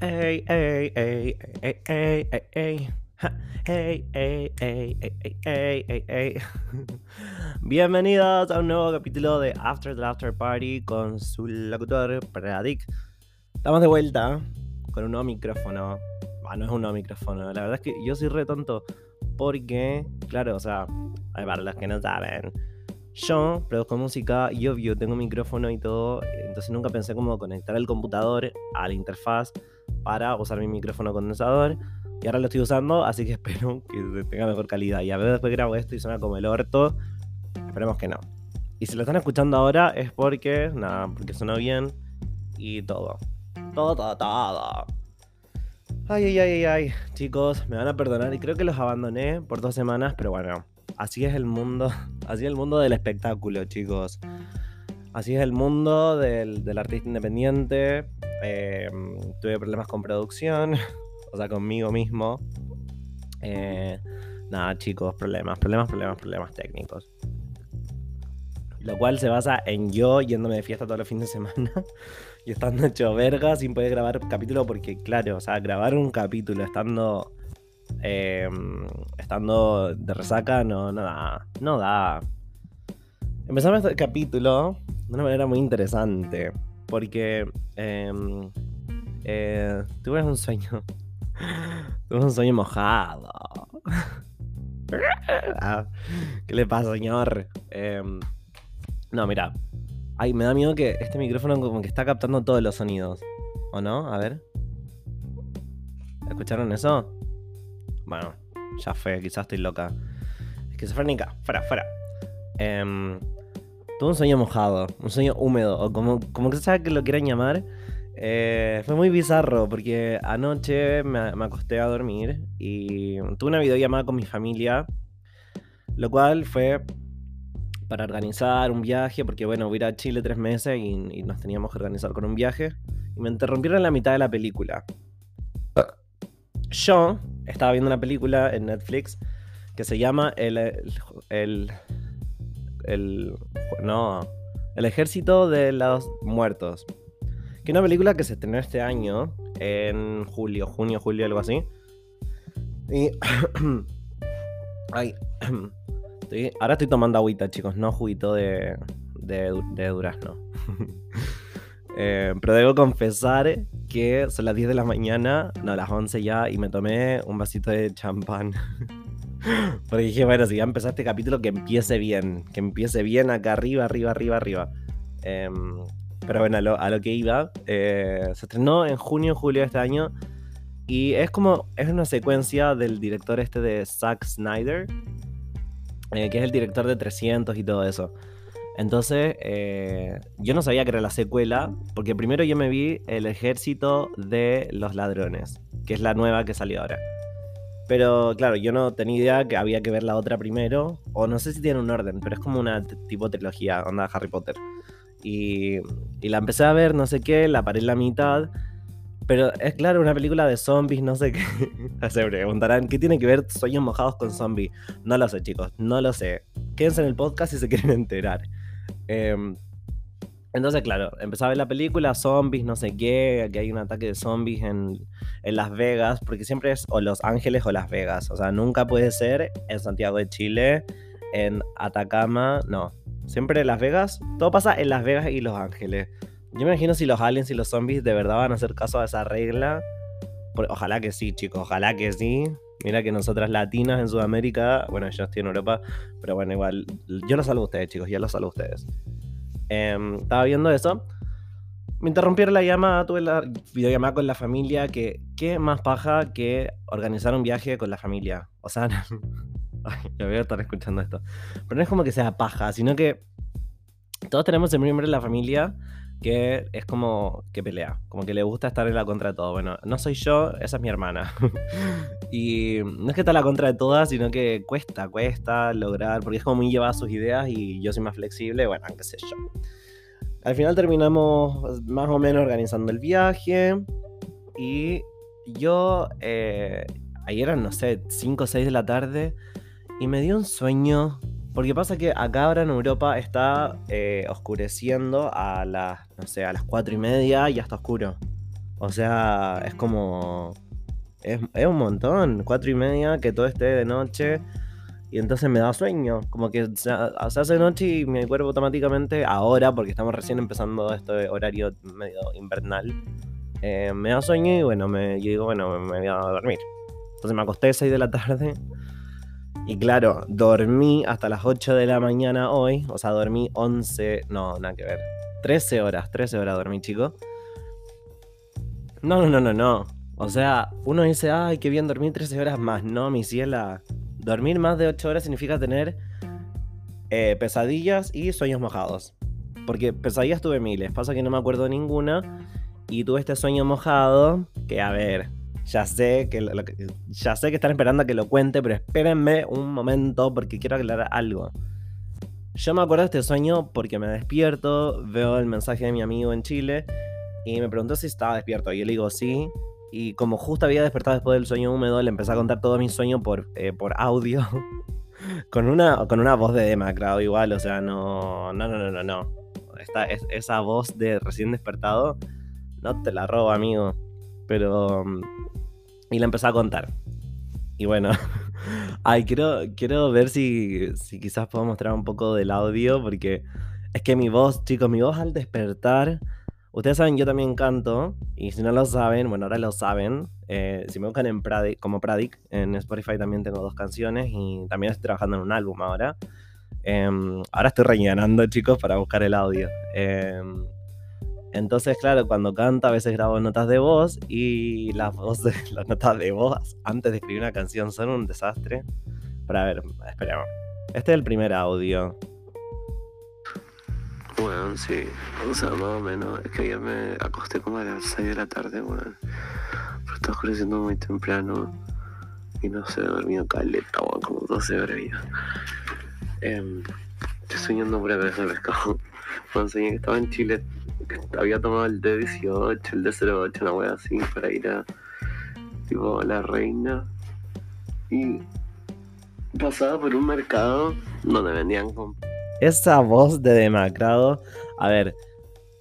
Ey, ey, ey, ey, ey, ey, ey. Ey, ey, ey, ey, ey, ey, ey, ey. Bienvenidos a un nuevo capítulo de After the After Party con su locutor Pradik. Estamos de vuelta con un nuevo micrófono. Ah, no es un nuevo micrófono. La verdad es que yo soy re tonto porque, claro, o sea, para los que no saben, yo produzco música y obvio tengo micrófono y todo, entonces nunca pensé cómo conectar el computador a la interfaz para usar mi micrófono condensador. Y ahora lo estoy usando, así que espero que tenga mejor calidad. Y a ver después grabo esto y suena como el orto. Esperemos que no. Y si lo están escuchando ahora es porque, nada, porque sonó bien y todo. Todo, todo, todo. Ay, ay, ay, ay, ay. Chicos, me van a perdonar y creo que los abandoné por dos semanas, pero bueno, así es el mundo. Así es el mundo del espectáculo, chicos. Así es el mundo del, del artista independiente. Eh, tuve problemas con producción, o sea, conmigo mismo. Eh, nada, chicos, problemas, problemas, problemas, problemas técnicos. Lo cual se basa en yo yéndome de fiesta todos los fines de semana y estando hecho verga sin poder grabar capítulo porque, claro, o sea, grabar un capítulo estando eh, estando de resaca no, no da. No da. Empezamos este capítulo de una manera muy interesante. Porque eh, eh, tuve un sueño. tuve un sueño mojado. Ah, ¿Qué le pasa, señor? Eh, no, mira. Ay, me da miedo que este micrófono como que está captando todos los sonidos. ¿O no? A ver. ¿Escucharon eso? Bueno, ya fue, quizás estoy loca. Esquizofrénica, fuera, fuera. Em, tuve un sueño mojado, un sueño húmedo, o como, como que se sabe que lo quieran llamar. Eh, fue muy bizarro porque anoche me, me acosté a dormir y tuve una videollamada con mi familia, lo cual fue para organizar un viaje, porque bueno, voy a ir a Chile tres meses y, y nos teníamos que organizar con un viaje. Y me interrumpieron en la mitad de la película. Yo estaba viendo una película en Netflix que se llama El. El. el, el- no. El Ejército de los Muertos. Que es una película que se estrenó este año, en julio, junio, julio, algo así. Y. Ay. estoy- ahora estoy tomando agüita, chicos, no juguito de, de, du- de durazno. Eh, pero debo confesar que son las 10 de la mañana, no, las 11 ya, y me tomé un vasito de champán. Porque dije, bueno, si ya empezó este capítulo, que empiece bien, que empiece bien acá arriba, arriba, arriba, arriba. Em, pero bueno, a lo, a lo que iba, eh, se estrenó en junio, julio de este año, y es como, es una secuencia del director este de Zack Snyder, eh, que es el director de 300 y todo eso. Entonces, eh, yo no sabía que era la secuela, porque primero yo me vi El Ejército de los Ladrones, que es la nueva que salió ahora. Pero claro, yo no tenía idea que había que ver la otra primero, o no sé si tiene un orden, pero es como una tipo trilogía, onda Harry Potter. Y, y la empecé a ver, no sé qué, la paré en la mitad, pero es claro, una película de zombies, no sé qué. Se preguntarán, ¿qué tiene que ver sueños mojados con zombies? No lo sé, chicos, no lo sé. Quédense en el podcast si se quieren enterar. Em, entonces, claro, empezaba a la película, zombies, no sé qué, que hay un ataque de zombies en, en Las Vegas, porque siempre es o Los Ángeles o Las Vegas, o sea, nunca puede ser en Santiago de Chile, en Atacama, no, siempre en Las Vegas, todo pasa en Las Vegas y Los Ángeles. Yo me imagino si los aliens y los zombies de verdad van a hacer caso a esa regla. Ojalá que sí, chicos, ojalá que sí. Mira que nosotras latinas en Sudamérica, bueno, yo estoy en Europa, pero bueno, igual, yo los saludo a ustedes, chicos, yo los saludo a ustedes. Em, estaba viendo eso. Me interrumpieron la llamada, tuve la videollamada con la familia, que qué más paja que organizar un viaje con la familia. O sea, ay, ya voy a estar escuchando esto. Pero no es como que sea paja, sino que todos tenemos el miembro de la familia que es como que pelea, como que le gusta estar en la contra de todo. Bueno, no soy yo, esa es mi hermana. y no es que está en la contra de todas, sino que cuesta, cuesta lograr, porque es como muy llevada sus ideas y yo soy más flexible, bueno, qué sé yo. Al final terminamos más o menos organizando el viaje y yo, eh, ayer eran, no sé, 5 o 6 de la tarde y me dio un sueño Porque pasa que acá ahora en Europa está eh, oscureciendo a las, no sé, a las 4 y media y ya está oscuro. O sea, es como... Es, es un montón, cuatro y media, que todo esté de noche. Y entonces me da sueño. Como que se, hace noche y mi cuerpo automáticamente, ahora, porque estamos recién empezando este horario medio invernal, eh, me da sueño y bueno, me, yo digo, bueno, me voy a dormir. Entonces me acosté a 6 de la tarde. Y claro, dormí hasta las 8 de la mañana hoy. O sea, dormí 11. No, nada que ver. 13 horas, 13 horas dormí, chico. No, no, no, no, no. O sea, uno dice, ay, qué bien dormir 13 horas más. No, mi ciela. Dormir más de 8 horas significa tener eh, pesadillas y sueños mojados. Porque pesadillas tuve miles. Pasa que no me acuerdo ninguna. Y tuve este sueño mojado. Que a ver, ya sé que, ya sé que están esperando a que lo cuente, pero espérenme un momento porque quiero aclarar algo. Yo me acuerdo de este sueño porque me despierto, veo el mensaje de mi amigo en Chile y me preguntó si estaba despierto. Y yo le digo sí. Y como justo había despertado después del sueño húmedo, le empecé a contar todo mi sueño por, eh, por audio. con, una, con una voz de demacrado igual, o sea, no. No, no, no, no, no. Esa voz de recién despertado, no te la robo, amigo. Pero. Y le empecé a contar. Y bueno. Ay, quiero, quiero ver si, si quizás puedo mostrar un poco del audio, porque es que mi voz, chicos, mi voz al despertar Ustedes saben, yo también canto, y si no lo saben, bueno, ahora lo saben. Eh, si me buscan en Pradic, como Pradic, en Spotify también tengo dos canciones y también estoy trabajando en un álbum ahora. Em, ahora estoy rellenando, chicos, para buscar el audio. Em, entonces, claro, cuando canta a veces grabo notas de voz y las voces, las notas de voz antes de escribir una canción son un desastre. Pero a ver, esperemos. Este es el primer audio. Bueno, sí, o sea, más o menos. Es que ayer me acosté como a las 6 de la tarde, bueno. Pero está oscureciendo muy temprano. Y no sé, he dormido caleta, bueno, como 12 horas ya. Eh, estoy soñando por de pescado. Soñé que estaba en Chile, que había tomado el D18, el D08, una wea así, para ir a, tipo, la reina. Y pasaba por un mercado donde vendían con esa voz de demacrado. A ver,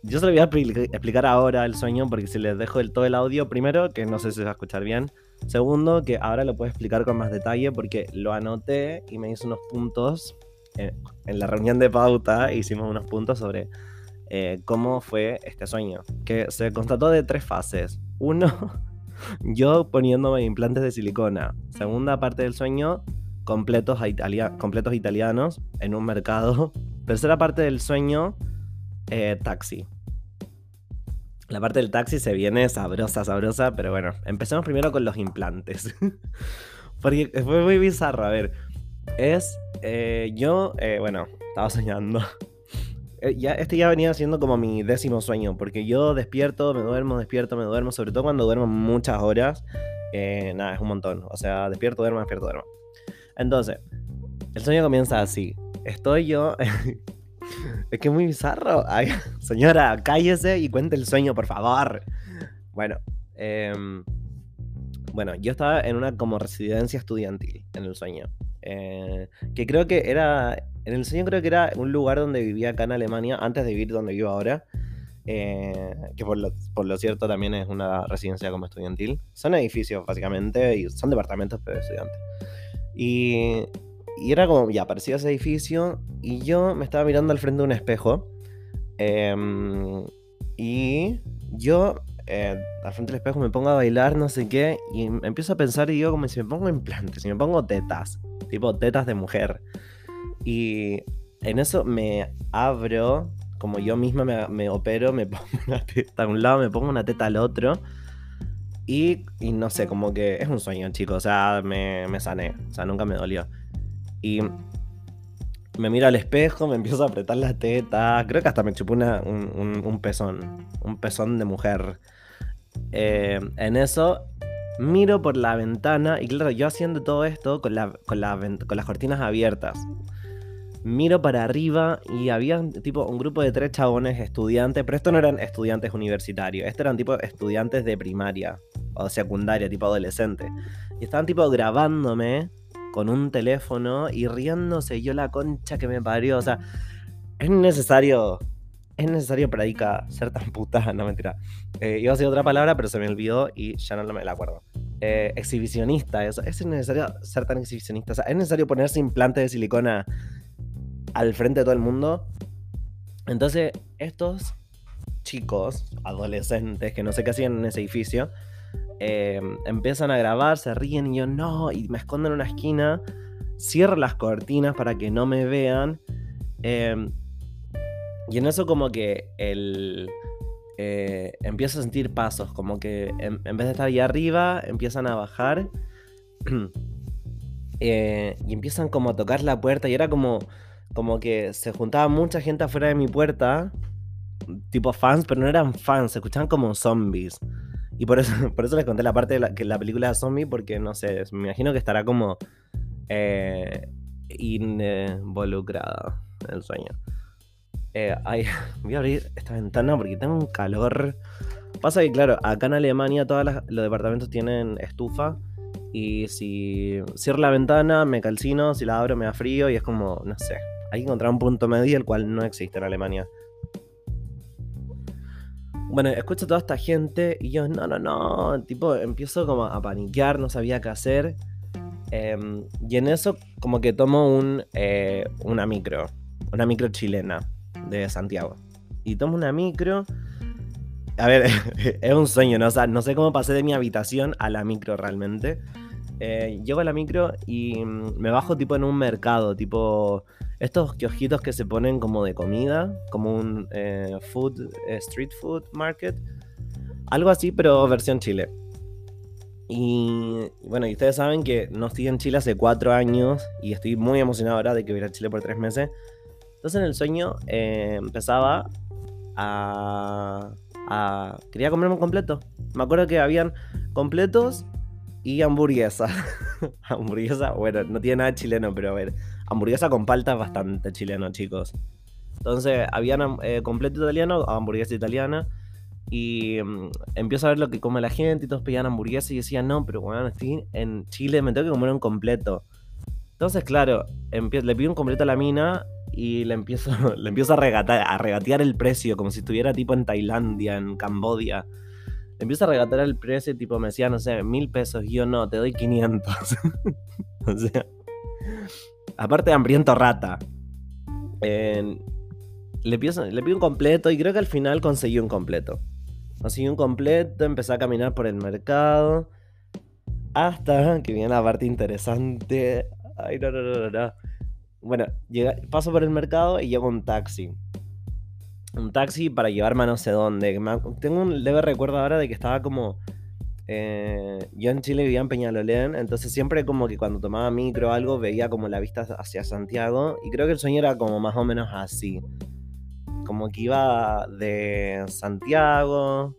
yo se lo voy a explicar ahora el sueño porque si les dejo el, todo el audio, primero, que no sé si se va a escuchar bien. Segundo, que ahora lo puedo explicar con más detalle porque lo anoté y me hice unos puntos. En, la reunión de pauta hicimos unos puntos sobre eh, cómo fue este sueño. Que se constató de tres fases. Uno, yo poniéndome implantes de silicona. Segunda parte del sueño, completos, completos italianos en un mercado. Tercera parte del sueño, eh, taxi. La parte del taxi se viene sabrosa, sabrosa, pero bueno, empecemos primero con los implantes. Porque fue muy bizarro, a ver. Es, eh, yo, eh, bueno, estaba soñando. ya, este ya venía siendo como mi décimo sueño, porque yo despierto, me duermo, despierto, me duermo, sobre todo cuando duermo muchas horas. nada, es un montón. O sea, despierto, duermo, despierto, duermo. Entonces, el sueño comienza así. Estoy yo. es que es muy bizarro. señora, cállese y cuente el sueño, por favor. Bueno, em, bueno, yo estaba en una como residencia estudiantil en el sueño. Eh, que creo que era. En el sueño creo que era un lugar donde vivía acá en Alemania, antes de vivir donde vivo ahora. Eh, que por lo, por lo, cierto también es una residencia como estudiantil. Son edificios básicamente y son departamentos de estudiantes. Y, era como, ya aparecía ese edificio y yo me estaba mirando al frente de un espejo. Em, y yo eh, al frente del espejo me pongo a bailar, no sé qué, y empiezo a pensar y digo como si me pongo implantes, si me pongo tetas, tipo tetas de mujer. Y en eso me abro, como yo misma me, me opero, me pongo una teta a un lado, me pongo una teta al otro. Y, no sé, como que es un sueño, chicos. O sea, me, me sané. O sea, nunca me dolió. Y me miro al espejo, me empiezo a apretar la teta. Creo que hasta me chupó un, pezón. Un pezón de mujer. Eh, en eso, miro por la ventana. Y claro, yo haciendo todo esto con, la, con, con las cortinas abiertas miro para arriba y había tipo un grupo de tres chabones estudiantes, pero estos no eran estudiantes universitarios, estos eran tipo estudiantes de primaria o secundaria, tipo adolescente. Y estaban tipo grabándome con un teléfono y riéndose yo la concha que me parió. O sea, es necesario es necesario para Ica ser tan puta, no mentira. Eh, iba a decir otra palabra, pero se me olvidó y ya no me la acuerdo. Eh, exhibicionista, eso. ¿Es necesario ser tan exhibicionista? O sea, ¿es necesario ponerse implantes de silicona al frente de todo el mundo? Entonces, estos chicos, adolescentes, que no sé qué hacían en ese edificio, eh, empiezan a grabar, se ríen y yo no, y me escondo en una esquina, cierro las cortinas para que no me vean. Eh, y en eso como que el... Eh, empiezo a sentir pasos, como que en, vez de estar ahí arriba, empiezan a bajar y empiezan como a tocar la puerta y era como, como que se juntaba mucha gente afuera de mi puerta, tipo fans, pero no eran fans, se escuchaban como zombies. Y por eso, por eso les conté la parte de la, que la película de zombie, porque no sé, me imagino que estará como eh, involucrada en el sueño. Eh, voy a abrir esta ventana porque tengo un calor. Pasa que, claro, acá en Alemania todos los departamentos tienen estufa. Y si cierro la ventana, me calcino. Si la abro, me da frío. Y es como, no sé. Hay que encontrar un punto medio, el cual no existe en Alemania. Bueno, escucho a toda esta gente y yo, no, no, no, tipo, empiezo como a paniquear, no sabía qué hacer. Em, y en eso como que tomo un, eh, una micro, una micro chilena de Santiago. Y tomo una micro. A ver, es un sueño, ¿no? O no sé cómo pasé de mi habitación a la micro realmente. Eh, llego a la micro y mm, me bajo tipo en un mercado, tipo estos kiosquitos que se ponen como de comida, como un eh, food, eh, street food market. Algo así, pero versión Chile. Y, bueno, y ustedes saben que no estoy en Chile hace cuatro años y estoy muy emocionado ahora de que voy a Chile por tres meses. Entonces en el sueño eh, empezaba a, a... Quería comerme un completo. Me acuerdo que habían completos y hamburguesa. hamburguesa, bueno, no tiene nada chileno, pero a ver, hamburguesa con palta es bastante chileno, chicos. Entonces, habían eh, completo italiano, hamburguesa italiana. Y mm, empiezo a ver lo que come la gente y todos pedían hamburguesa y decía, no, pero bueno, estoy en Chile, me tengo que comer un completo. Entonces, claro, le pido un completo a la mina y le empiezo, le empiezo a, a regatear el precio, como si estuviera tipo en Tailandia, en Cambodia. Le empiezo a regatear el precio, tipo me decía, no sé, mil pesos. Y yo no, te doy 500. o sea, Aparte de hambriento rata. le, pido, un completo y creo que al final conseguí un completo. Conseguí un completo, empecé a caminar por el mercado. Hasta que viene la parte interesante. Ay, no, no, no, no. Bueno, paso por el mercado y llego un taxi. Un taxi para llevarme a no sé dónde. Tengo un leve recuerdo ahora de que estaba como eh, yo en Chile vivía en Peñalolén, entonces siempre como que cuando tomaba micro o algo veía como la vista hacia Santiago y creo que el sueño era como más o menos así. Como que iba de Santiago,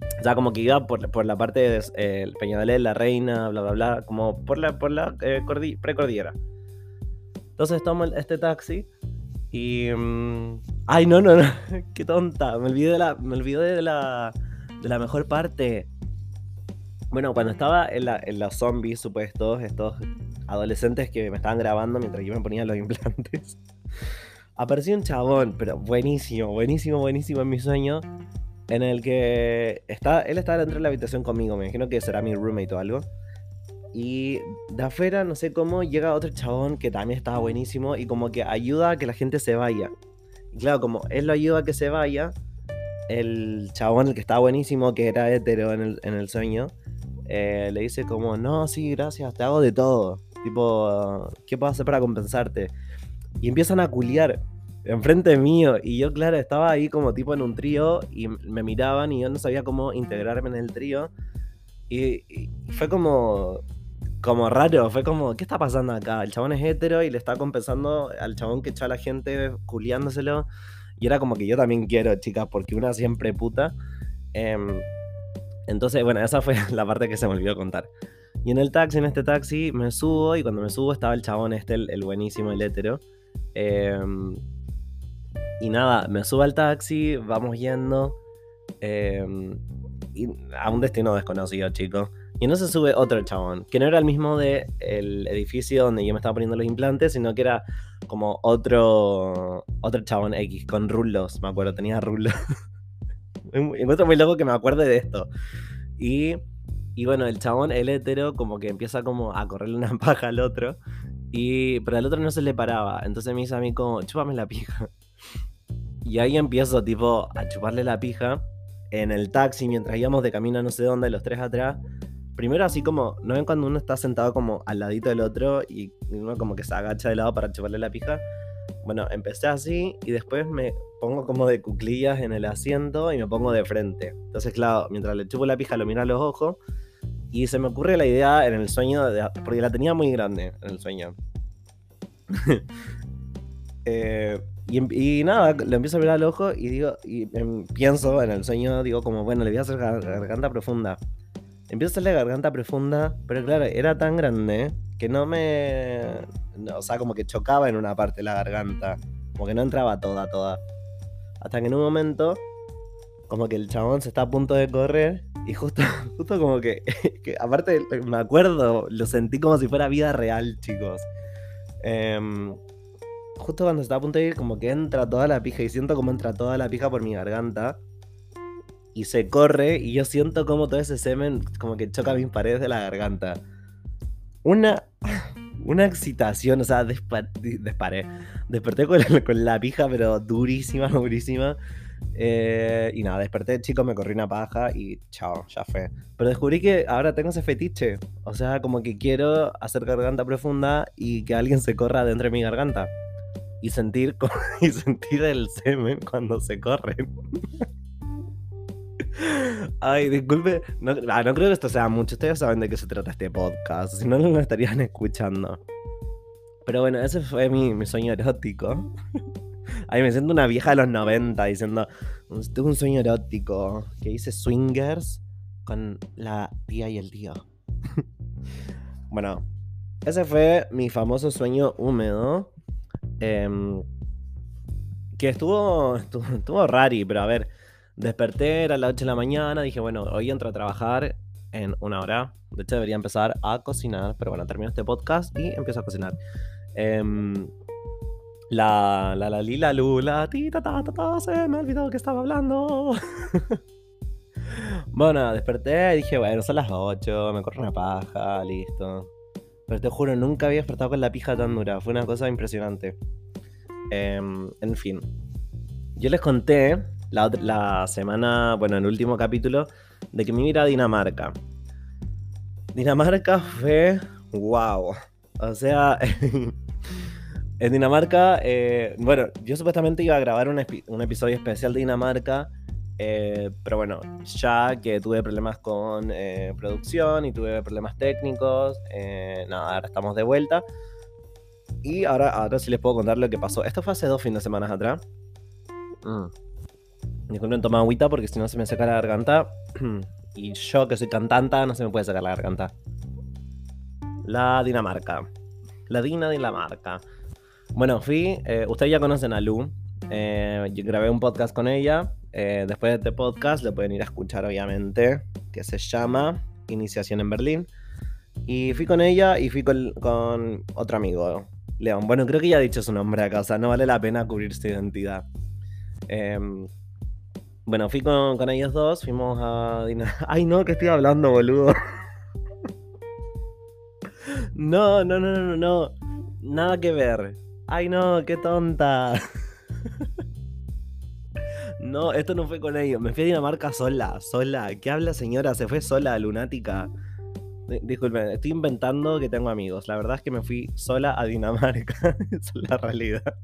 em, ya como que iba por, la parte de eh, La Reina, bla, bla, bla, como por la, por la eh, precordillera. Entonces tomo este taxi y... Mm, ay, no, no, no, qué tonta, me olvidé de la... Me olvidé de la de la mejor parte. Bueno, cuando estaba en, la, en los zombies supuestos, estos adolescentes que me estaban grabando mientras yo me ponía los implantes, apareció un chabón, pero buenísimo, buenísimo, buenísimo en mi sueño, en el que está, él estaba dentro de la habitación conmigo, me imagino que será mi roommate o algo. Y de afuera, no sé cómo, llega otro chabón que también estaba buenísimo y como que ayuda a que la gente se vaya. Y claro, como él lo ayuda a que se vaya, el chabón, el que estaba buenísimo, que era hetero en el, sueño, eh, le dice como, no, sí, gracias, te hago de todo. Tipo, ¿qué puedo hacer para compensarte? Y empiezan a culiar enfrente mío. Y yo, claro, estaba ahí como tipo en un trío y me miraban y yo no sabía cómo integrarme en el trío. Y, fue como, como raro, fue como, ¿qué está pasando acá? El chabón es hetero y le está compensando al chabón que echa a la gente culiándoselo. Y era como que yo también quiero, chicas, porque una siempre puta. Em, entonces, bueno, esa fue la parte que se me olvidó contar. Y en el taxi, en este taxi, me subo y cuando me subo estaba el chabón este, el, buenísimo, el hétero. Em, y nada, me subo al taxi, vamos yendo em, a un destino desconocido, chicos. Y no se sube otro chabón, que no era el mismo del edificio donde yo me estaba poniendo los implantes, sino que era como otro, otro chabón X con rulos, me acuerdo, tenía rulos. Encuentro muy loco que me acuerde de esto. Y, y bueno, el chabón, el hétero, como que empieza como a correrle una paja al otro. Y, pero al otro no se le paraba. Entonces me dice a mí como, chúpame la pija. Y ahí empiezo tipo a chuparle la pija en el taxi mientras íbamos de camino a no sé dónde, los tres atrás. Primero así como, ¿no ven cuando uno está sentado como al ladito del otro y uno como que se agacha de lado para chuparle la pija? Bueno, empecé así y después me pongo como de cuclillas en el asiento y me pongo de frente. Entonces, claro, mientras le chupo la pija lo miro a los ojos y se me ocurre la idea en el sueño, de, porque la tenía muy grande en el sueño. eh, y, nada, le empiezo a mirar al ojo y digo, y pienso en el sueño, digo como, bueno, le voy a hacer garganta profunda. Empiezo a hacerle garganta profunda, pero claro, era tan grande que no me... o sea, como que chocaba en una parte la garganta. Como que no entraba toda, toda. Hasta que en un momento, como que el chabón se está a punto de correr y justo, justo como que, que aparte me acuerdo, lo sentí como si fuera vida real, chicos. Eh, justo cuando está a punto de ir, como que entra toda la pija y siento como entra toda la pija por mi garganta. Y se corre y yo siento como todo ese semen como que choca mis paredes de la garganta. Una, una excitación, o sea, disparé. Desperté con la, con la pija, pero durísima, durísima. Eh, y nada, desperté, chico, me corrí una paja y chao, ya fue. Pero descubrí que ahora tengo ese fetiche. O sea, como que quiero hacer garganta profunda y que alguien se corra dentro de mi garganta y sentir, y sentir el semen cuando se corre. Ay, disculpe, ah, no, creo que esto sea mucho. Ustedes saben de qué se trata este podcast, si no, no lo estarían escuchando. Pero bueno, ese fue mi, sueño erótico. Ay, me siento una vieja de los 90 diciendo, tengo un sueño erótico que hice swingers con la tía y el tío. bueno, ese fue mi famoso sueño húmedo Em, que estuvo, estuvo, rari, pero a ver, desperté, era las 8 de la mañana, dije, bueno, hoy entro a trabajar en una hora. De hecho, debería empezar a cocinar, pero bueno, termino este podcast y empiezo a cocinar. Em, la, la, la, lila, lula, tita, ta, ta, ta, se me olvidó que estaba hablando. bueno, desperté y dije, bueno, son las 8, me corro una paja, listo. Pero te juro, nunca había despertado con la pija tan dura. Fue una cosa impresionante. Em, en fin. Yo les conté la, semana, bueno, en el último capítulo, de que me iba a Dinamarca. Dinamarca fue wow. O sea, en Dinamarca, eh, bueno, yo supuestamente iba a grabar un episodio especial de Dinamarca eh, pero bueno, ya que tuve problemas con eh, producción y tuve problemas técnicos, eh, nada, ahora estamos de vuelta. Y ahora, ahora sí les puedo contar lo que pasó. Esto fue hace dos fines de semana atrás. Mm. Disculpen, toma agüita porque si no se me seca la garganta. y yo que soy cantanta no se me puede sacar la garganta. La Dinamarca. La Dina Dinamarca. Bueno, fui. ustedes ya conocen a Lu. yo grabé un podcast con ella eh, después de este podcast lo pueden ir a escuchar, obviamente, que se llama Iniciación en Berlín. Y fui con ella y fui con, otro amigo, León. Bueno, creo que ya he dicho su nombre acá, o sea, no vale la pena cubrir su identidad. Em, bueno, fui con, ellos dos, fuimos a... Ay, no, que estoy hablando, boludo. no, no, no, no, no. Nada que ver. Ay, no, qué tonta. No, esto no fue con ellos. Me fui a Dinamarca sola, sola. ¿Qué habla señora? Se fue sola, lunática. Disculpen, estoy inventando que tengo amigos. La verdad es que me fui sola a Dinamarca. Esa es la realidad.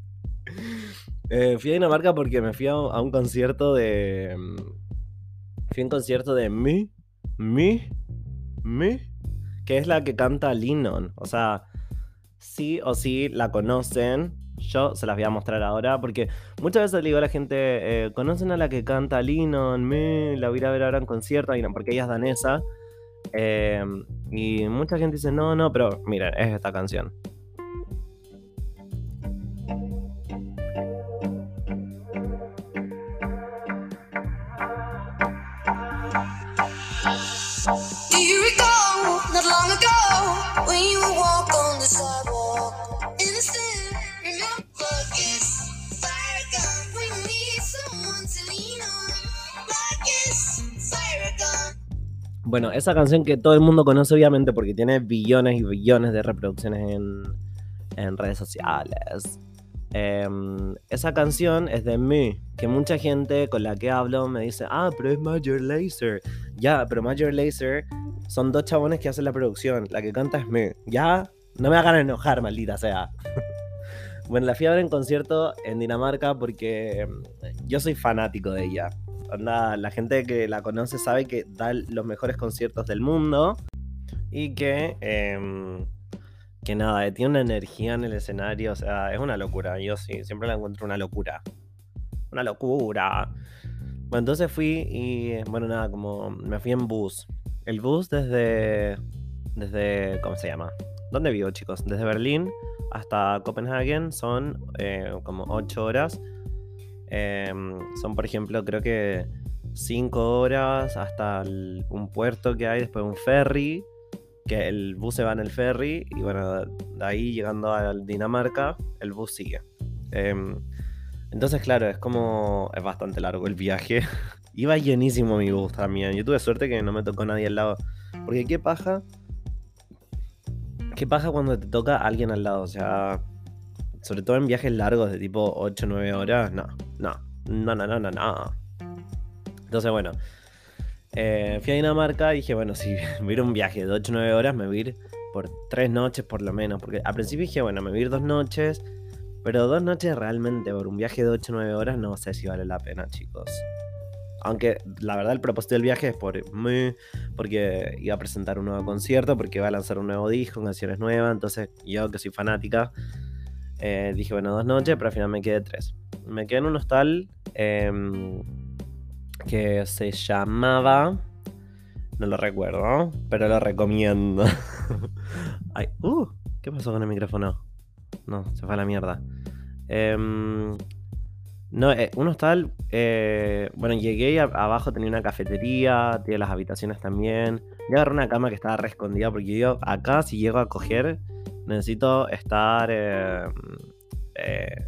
Eh, fui a Dinamarca porque me fui a, un concierto de. Mm, fui a un concierto de Mi. Mi. Mi. Que es la que canta Linon. O sea, sí o sí la conocen. Yo se las voy a mostrar ahora porque muchas veces le digo a la gente, eh, ¿conocen a la que canta Linon? Me, la voy a ver ahora en concierto, porque ella es danesa. Em, y mucha gente dice, no, no, pero miren, es esta canción. not long ago, when you on the sidewalk? Bueno, esa canción que todo el mundo conoce obviamente porque tiene billones y billones de reproducciones en, en redes sociales. Em, esa canción es de Me, que mucha gente con la que hablo me dice, ah, pero es Major Lazer. Ya, pero Major Lazer son dos chabones que hacen la producción. La que canta es Me. Ya, no me hagan enojar, maldita sea. bueno, la fui a ver en concierto en Dinamarca porque em, yo soy fanático de ella. La gente que la conoce sabe que da los mejores conciertos del mundo y que em, que nada, tiene una energía en el escenario, o sea, es una locura. Yo sí, siempre la encuentro una locura. Una locura. Bueno, entonces fui y, bueno, nada, como me fui en bus. El bus desde, desde, ¿cómo se llama? ¿Dónde vivo, chicos? Desde Berlín hasta Copenhagen son eh, como 8 horas. Em, son, por ejemplo, creo que 5 horas hasta un puerto que hay, después un ferry que el bus se va en el ferry y bueno, de ahí llegando a Dinamarca, el bus sigue. Em, entonces, claro, es como. Es bastante largo el viaje. Iba llenísimo mi bus también. Yo tuve suerte que no me tocó nadie al lado. Porque qué paja. ¿Qué paja cuando te toca alguien al lado? O sea, sobre todo en viajes largos de tipo 8 o 9 horas. No, no, no, no, no, no, no. Entonces, bueno, eh, fui a Dinamarca y dije, bueno, si a ir un viaje de 8 o 9 horas, me voy a ir por 3 noches por lo menos. Porque al principio dije, bueno, me voy a ir 2 noches. Pero 2 noches realmente por un viaje de 8 o 9 horas no sé si vale la pena, chicos. Aunque la verdad el propósito del viaje es por mí, porque iba a presentar un nuevo concierto, porque iba a lanzar un nuevo disco, canciones nuevas. Entonces yo que soy fanática, eh, dije, bueno, dos noches, pero al final me quedé tres. Me quedé en un hostal. Eh, que se llamaba... No lo recuerdo, pero lo recomiendo. Ay, uh, ¿qué pasó con el micrófono? No, se fue a la mierda. Em, no, eh, un hostal. Eh, bueno, llegué y abajo tenía una cafetería, tenía las habitaciones también. Yo agarré una cama que estaba re escondida porque yo acá, si llego a coger, necesito estar eh,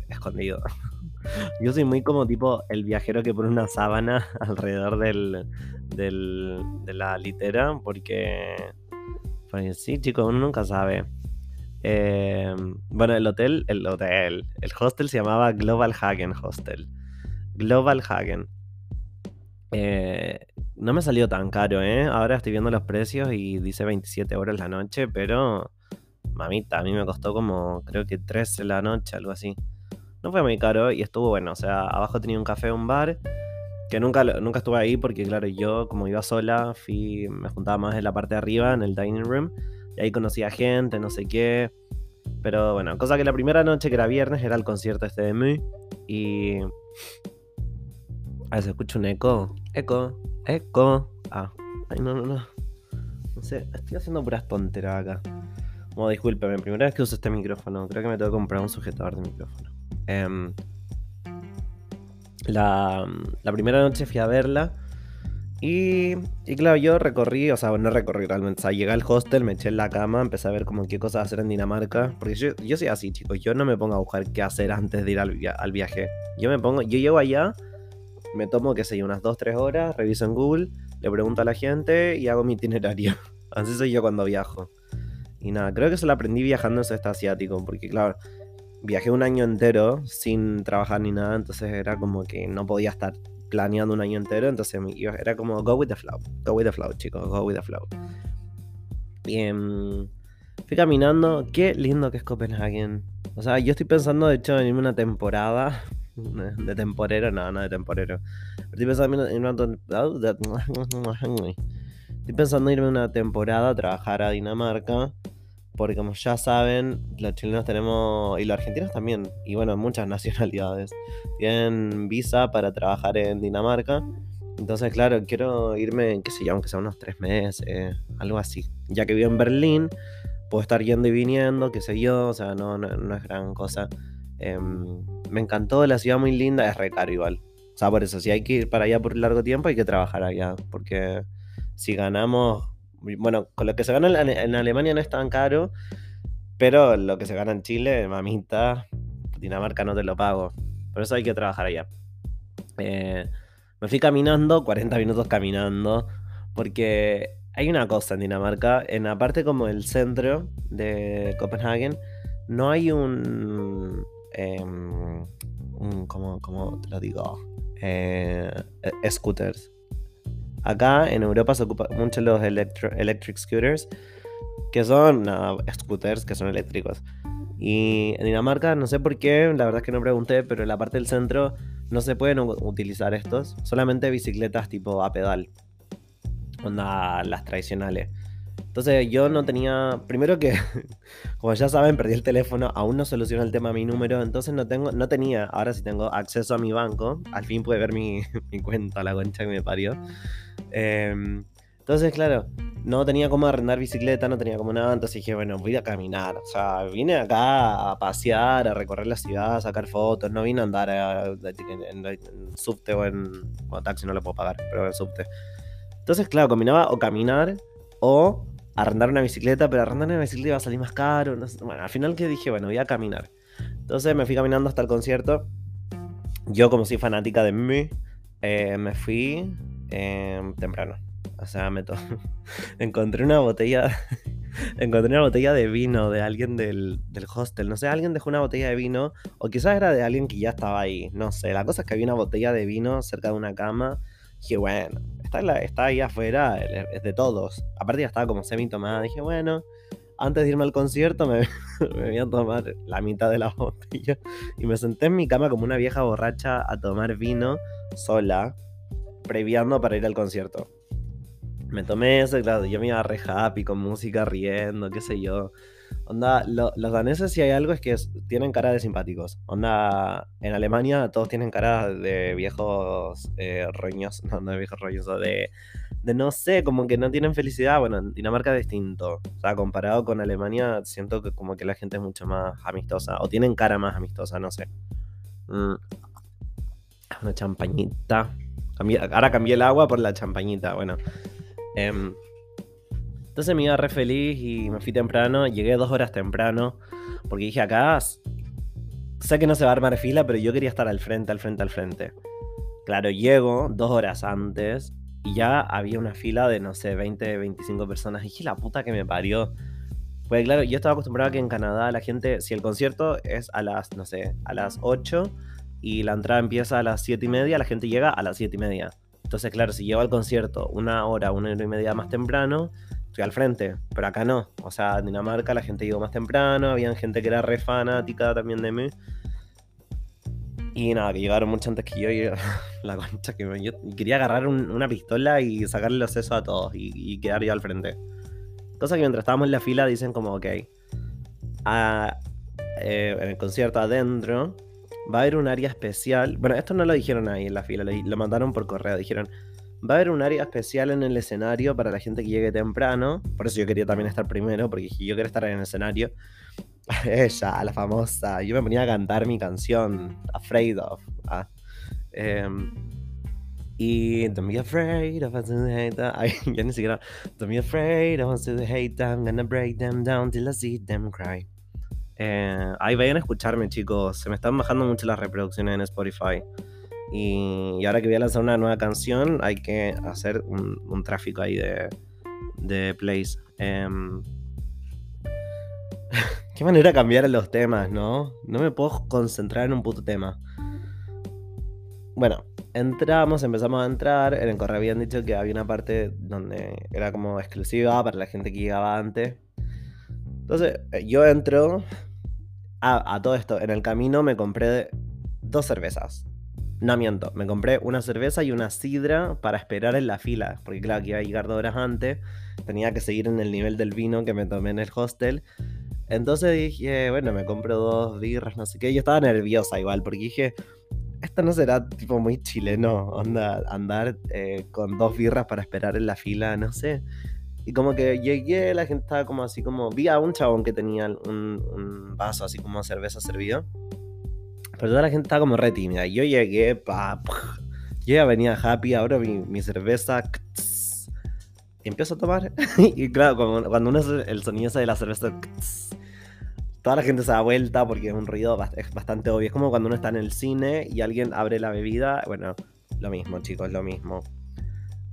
escondido. Yo soy muy como tipo el viajero que pone una sábana alrededor del, de la litera, porque, porque sí, chicos, uno nunca sabe. Em, bueno, el hotel, el hotel, el hostel se llamaba Global Hagen Hostel. Global Hagen. Eh, no me salió tan caro, ¿eh? Ahora estoy viendo los precios y dice 27 euros la noche, pero mamita, a mí me costó como creo que 13 la noche, algo así. No fue muy caro y estuvo bueno. O sea, abajo tenía un café, un bar. Que nunca, nunca estuve ahí porque, claro, yo como iba sola, fui, me juntaba más en la parte de arriba, en el dining room. Y ahí conocía gente, no sé qué. Pero bueno, cosa que la primera noche, que era viernes, era el concierto este de mí. Y. A ver, se escucha un eco. Eco, eco. Ah, ay, no, no, no. No sé, estoy haciendo puras tonteras acá. Bueno, discúlpeme, primera vez que uso este micrófono. Creo que me tengo que comprar un sujetador de micrófono. Em, la, primera noche fui a verla. Y, y, claro, yo recorrí, o sea, no recorrí realmente. O sea, llegué al hostel, me eché en la cama, empecé a ver como qué cosas hacer en Dinamarca. Porque yo, yo soy así, chicos. Yo no me pongo a buscar qué hacer antes de ir al, viaje. Yo me pongo, yo llego allá, me tomo, qué sé yo, unas 2-3 horas, reviso en Google, le pregunto a la gente y hago mi itinerario. Así soy yo cuando viajo. Y nada, creo que eso lo aprendí viajando en sudeste asiático. Porque claro, viajé un año entero sin trabajar ni nada, entonces era como que no podía estar planeando un año entero, entonces era como go with the flow, go with the flow, chicos, go with the flow. Bien, fui caminando, qué lindo que es Copenhagen. O sea, yo estoy pensando de hecho en irme una temporada de temporero, no, no de temporero. Estoy pensando en una Estoy pensando en irme una temporada a trabajar a Dinamarca porque como ya saben, los chilenos tenemos, y los argentinos también, y bueno, muchas nacionalidades, tienen visa para trabajar en Dinamarca. Entonces, claro, quiero irme, qué sé yo, aunque sea unos tres meses, algo así. Ya que vivo en Berlín, puedo estar yendo y viniendo, qué sé yo, o sea, no, no, es gran cosa. Em, me encantó, la ciudad muy linda, es re caro igual. O sea, por eso, si hay que ir para allá por largo tiempo, hay que trabajar allá, porque si ganamos bueno, con lo que se gana en, Alemania no es tan caro, pero lo que se gana en Chile, mamita, Dinamarca no te lo pago. Por eso hay que trabajar allá. Eh, me fui caminando, 40 minutos caminando, porque hay una cosa en Dinamarca, en la parte como el centro de Copenhagen, no hay un... un ¿cómo, cómo te lo digo? Eh, eh, scooters. Acá en Europa se ocupan mucho los electro- electric scooters, que son no, scooters que son eléctricos. Y en Dinamarca, no sé por qué, la verdad es que no pregunté, pero en la parte del centro no se pueden utilizar estos, solamente bicicletas tipo a pedal, onda las tradicionales. Entonces yo no tenía, primero que, como ya saben, perdí el teléfono, aún no soluciono el tema mi número, entonces no tengo, no tenía, ahora sí tengo acceso a mi banco, al fin pude ver mi, mi cuenta, la concha que me parió. Em, entonces, claro, no tenía cómo arrendar bicicleta, no tenía como nada, entonces dije, bueno, voy a caminar. O sea, vine acá a pasear, a recorrer la ciudad, a sacar fotos, no vine a andar a- en, subte o en... Taxi no lo puedo pagar, pero en subte. Entonces, claro, combinaba o caminar o arrendar una bicicleta, pero arrendar una bicicleta iba a salir más caro. no sé. Bueno, al final que dije, bueno, voy a caminar. Entonces me fui caminando hasta el concierto. Yo, como soy fanática de mí, eh, me fui eh, temprano. O sea, me to- encontré una botella. encontré una botella de vino de alguien del, del hostel. No sé, alguien dejó una botella de vino. O quizás era de alguien que ya estaba ahí. No sé. La cosa es que había una botella de vino cerca de una cama. Dije, bueno, está, la- está ahí afuera, es es de todos. Aparte ya estaba como semi tomada. Dije, bueno, antes de irme al concierto me, me voy a tomar la mitad de la botella. Y me senté en mi cama como una vieja borracha a tomar vino sola, previando para ir al concierto. Me tomé eso, claro, yo me iba re happy con música, riendo, qué sé yo. Onda, lo- los daneses si hay algo es que tienen cara de simpáticos. Onda, en Alemania todos tienen cara de viejos eh, roños, no, no de viejos roños, o de, de no sé, como que no tienen felicidad. Bueno, en Dinamarca es distinto. O sea, comparado con Alemania, siento que como que la gente es mucho más amistosa, o tienen cara más amistosa, no sé. Mm. Una champañita. Ahora cambié el agua por la champañita, bueno. Em, entonces me iba re feliz y me fui temprano. Llegué dos horas temprano. Porque dije acá. Sé que no se va a armar fila, pero yo quería estar al frente, al frente, al frente. Claro, llego dos horas antes y ya había una fila de, no sé, 20, 25 personas. Y dije, la puta que me parió. Pues claro, yo estaba acostumbrado a que en Canadá la gente, si el concierto es a las, no sé, a las 8 y la entrada empieza a las 7 y media, la gente llega a las 7 y media. Entonces, claro, si llego al concierto una hora, una hora y media más temprano, estoy al frente. Pero acá no. O sea, en Dinamarca la gente llegó más temprano, había gente que era re fanática también de mí. Y nada, que llegaron mucho antes que yo la concha que me... Yo quería agarrar un- una pistola y sacarle los sesos a todos y, y quedar yo al frente. Cosa que mientras estábamos en la fila dicen como, ok, a- eh, en el concierto adentro va a haber un área especial. Bueno, esto no lo dijeron ahí en la fila, lo, lo mandaron por correo. Dijeron, va a haber un área especial en el escenario para la gente que llegue temprano. Por eso yo quería también estar primero, porque yo quiero estar en el escenario. Ella, la famosa. Yo me ponía a cantar mi canción, Afraid of. ah. Em, y Don't be afraid of us to hate ya ni siquiera. Don't be afraid of us to hate them. Gonna break them down till I see them cry. Eh, ahí vayan a escucharme, chicos. Se me están bajando mucho las reproducciones en Spotify. Y, ahora que voy a lanzar una nueva canción, hay que hacer un, tráfico ahí de, de plays. Em, Qué manera cambiar los temas, ¿no? No me puedo concentrar en un puto tema. Bueno, entramos, empezamos a entrar. En el correo habían dicho que había una parte donde era como exclusiva para la gente que llegaba antes. Entonces, eh, yo entro. A, todo esto, en el camino me compré dos cervezas. No miento, me compré una cerveza y una sidra para esperar en la fila. Porque claro, que iba a llegar dos horas antes. Tenía que seguir en el nivel del vino que me tomé en el hostel. Entonces dije, bueno, me compro dos birras, no sé qué. Yo estaba nerviosa igual, porque dije, esto no será tipo muy chileno, onda, andar eh, con dos birras para esperar en la fila, no sé. Y como que llegué, la gente estaba como así como, vi a un chabón que tenía un, un vaso así como cerveza servido. Pero toda la gente estaba como re tímida. Yo llegué, pa, puf, yo ya venía happy, abro mi, mi cerveza, y empiezo a tomar. y claro, cuando, cuando uno hace el sonido de la cerveza, toda la gente se da vuelta porque es un ruido es bastante obvio. Es como cuando uno está en el cine y alguien abre la bebida. Bueno, lo mismo, chicos, lo mismo.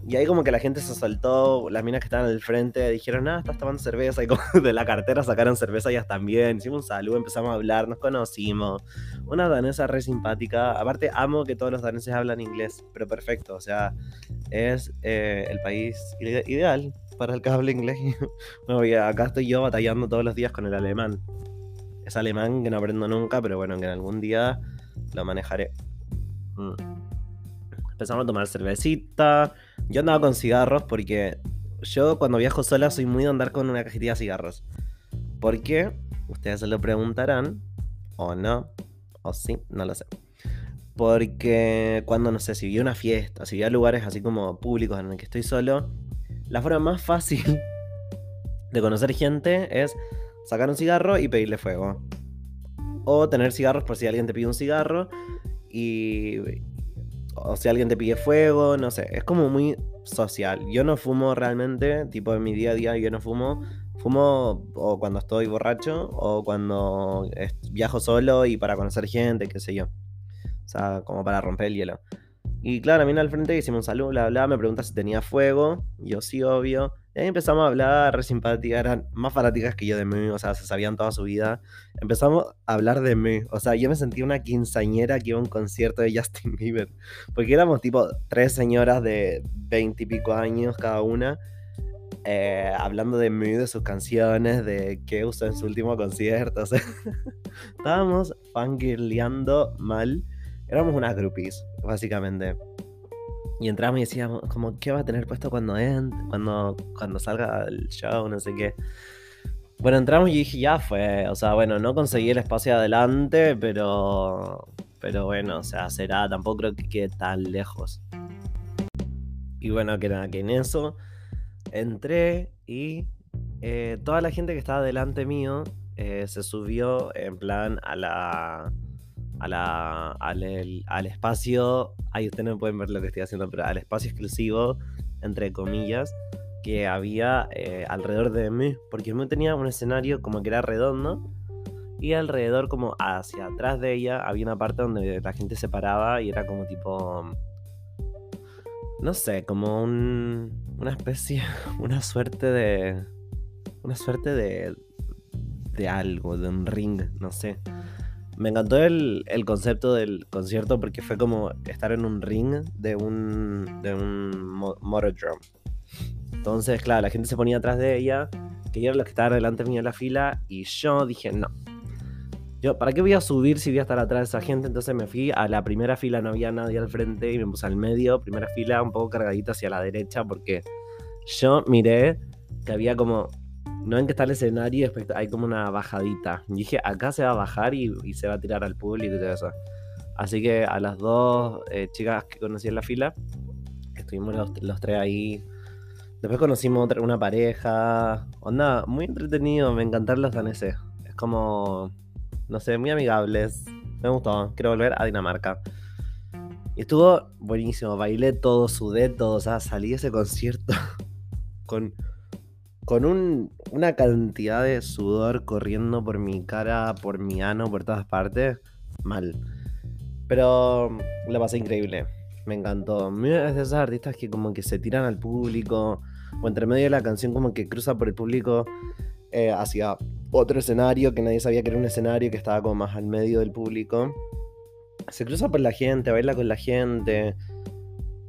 Y ahí como que la gente se soltó, las minas que estaban al frente dijeron, ah, estás tomando cerveza. Y como de la cartera sacaron cerveza ellas también. Hicimos un saludo, empezamos a hablar, nos conocimos. Una danesa re simpática. Aparte, amo que todos los daneses hablan inglés, pero perfecto. O sea, es eh, el país ideal para el que hable inglés. bueno, acá estoy yo batallando todos los días con el alemán. Es alemán que no aprendo nunca, pero bueno, que en algún día lo manejaré. Mm. Empezamos a tomar cervecita yo andaba con cigarros porque yo cuando viajo sola soy muy de andar con una cajetilla de cigarros. ¿Por qué? Ustedes se lo preguntarán, o no, o sí, no lo sé. Porque cuando, no sé, si voy una fiesta, si voy a lugares así como públicos en los que estoy solo, la forma más fácil de conocer gente es sacar un cigarro y pedirle fuego. O tener cigarros por si alguien te pide un cigarro y, o si alguien te pide fuego, no sé, es como muy social. Yo no fumo realmente, tipo en mi día a día yo no fumo. Fumo o cuando estoy borracho o cuando viajo solo y para conocer gente, qué sé yo. O sea, como para romper el hielo. Y claro, a mí al frente hicimos un saludo, bla, bla, me pregunta si tenía fuego. Yo sí, obvio. Y ahí empezamos a hablar, re simpáticas, eran más fanáticas que yo de mí, o sea, se sabían toda su vida. Empezamos a hablar de mí, o sea, yo me sentía una quinceañera que iba a un concierto de Justin Bieber, porque éramos tipo tres señoras de veintipico años cada una, eh, hablando de mí, de sus canciones, de qué usó en su último concierto, o sea, estábamos fangirleando mal, éramos unas groupies, básicamente. Y entramos y decíamos, como, ¿qué va a tener puesto cuando cuando, cuando salga el show? No sé qué. Bueno, entramos y dije, ya fue. O sea, bueno, no conseguí el espacio adelante, pero. Pero bueno, o sea, será. Tampoco creo que quede tan lejos. Y bueno, que nada, que en eso entré y eh, toda la gente que estaba delante mío eh, se subió en plan a la al, espacio, ahí ustedes no pueden ver lo que estoy haciendo, pero al espacio exclusivo, entre comillas, que había eh, alrededor de mí, porque yo tenía un escenario como que era redondo y alrededor como hacia atrás de ella había una parte donde la gente se paraba y era como tipo no sé, como un, una especie, una suerte de una suerte de de algo, de un ring, no sé. Me encantó el, concepto del concierto porque fue como estar en un ring de un, de un. Entonces, claro, la gente se ponía atrás de ella, que ella era la que estaba delante mío en la fila, y yo dije, no. Yo, ¿para qué voy a subir si voy a estar atrás de esa gente? Entonces me fui a la primera fila, no había nadie al frente, y me puse al medio, primera fila, un poco cargadita hacia la derecha, porque yo miré que había como no en que está el escenario hay como una bajadita. Dije, acá se va a bajar y, se va a tirar al público y todo eso. Así que a las dos eh, chicas que conocí en la fila, estuvimos los, tres ahí. Después conocimos otra, una pareja. Onda, muy entretenido, me encantaron los daneses. Es como, no sé, muy amigables. Me gustó, quiero volver a Dinamarca. Y estuvo buenísimo, bailé todo, sudé todo, o sea, salí de ese concierto con con un, una cantidad de sudor corriendo por mi cara, por mi ano, por todas partes, mal. Pero la pasé increíble, me encantó. Es de esos artistas que como que se tiran al público, o entre medio de la canción como que cruza por el público eh, hacia otro escenario, que nadie sabía que era un escenario, que estaba como más al medio del público. Se cruza por la gente, baila con la gente.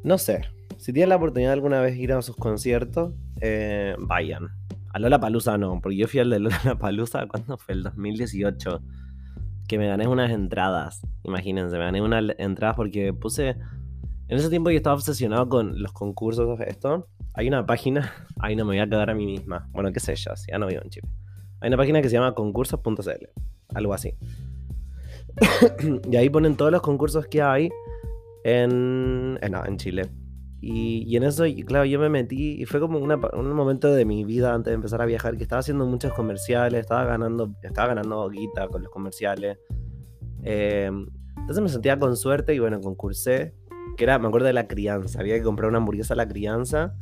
No sé, si tienes la oportunidad alguna vez ir a sus conciertos, eh, vayan. A Lola Palusa no, porque yo fui al de Lola Palusa, ¿cuándo fue? El 2018. Que me gané unas entradas. Imagínense, me gané unas entradas porque puse. En ese tiempo yo estaba obsesionado con los concursos esto. Hay una página. Ahí no me voy a quedar a mí misma. Bueno, qué sé yo, ya no vivo en Chile. Hay una página que se llama concursos.cl. Algo así. y ahí ponen todos los concursos que hay en, en, en Chile. Y, en eso, claro, yo me metí y fue como un momento de mi vida antes de empezar a viajar que estaba haciendo muchos comerciales, estaba ganando, estaba ganando guita con los comerciales. Eh, entonces me sentía con suerte y bueno, concursé, que era, me acuerdo de la crianza, había que comprar una hamburguesa a la crianza.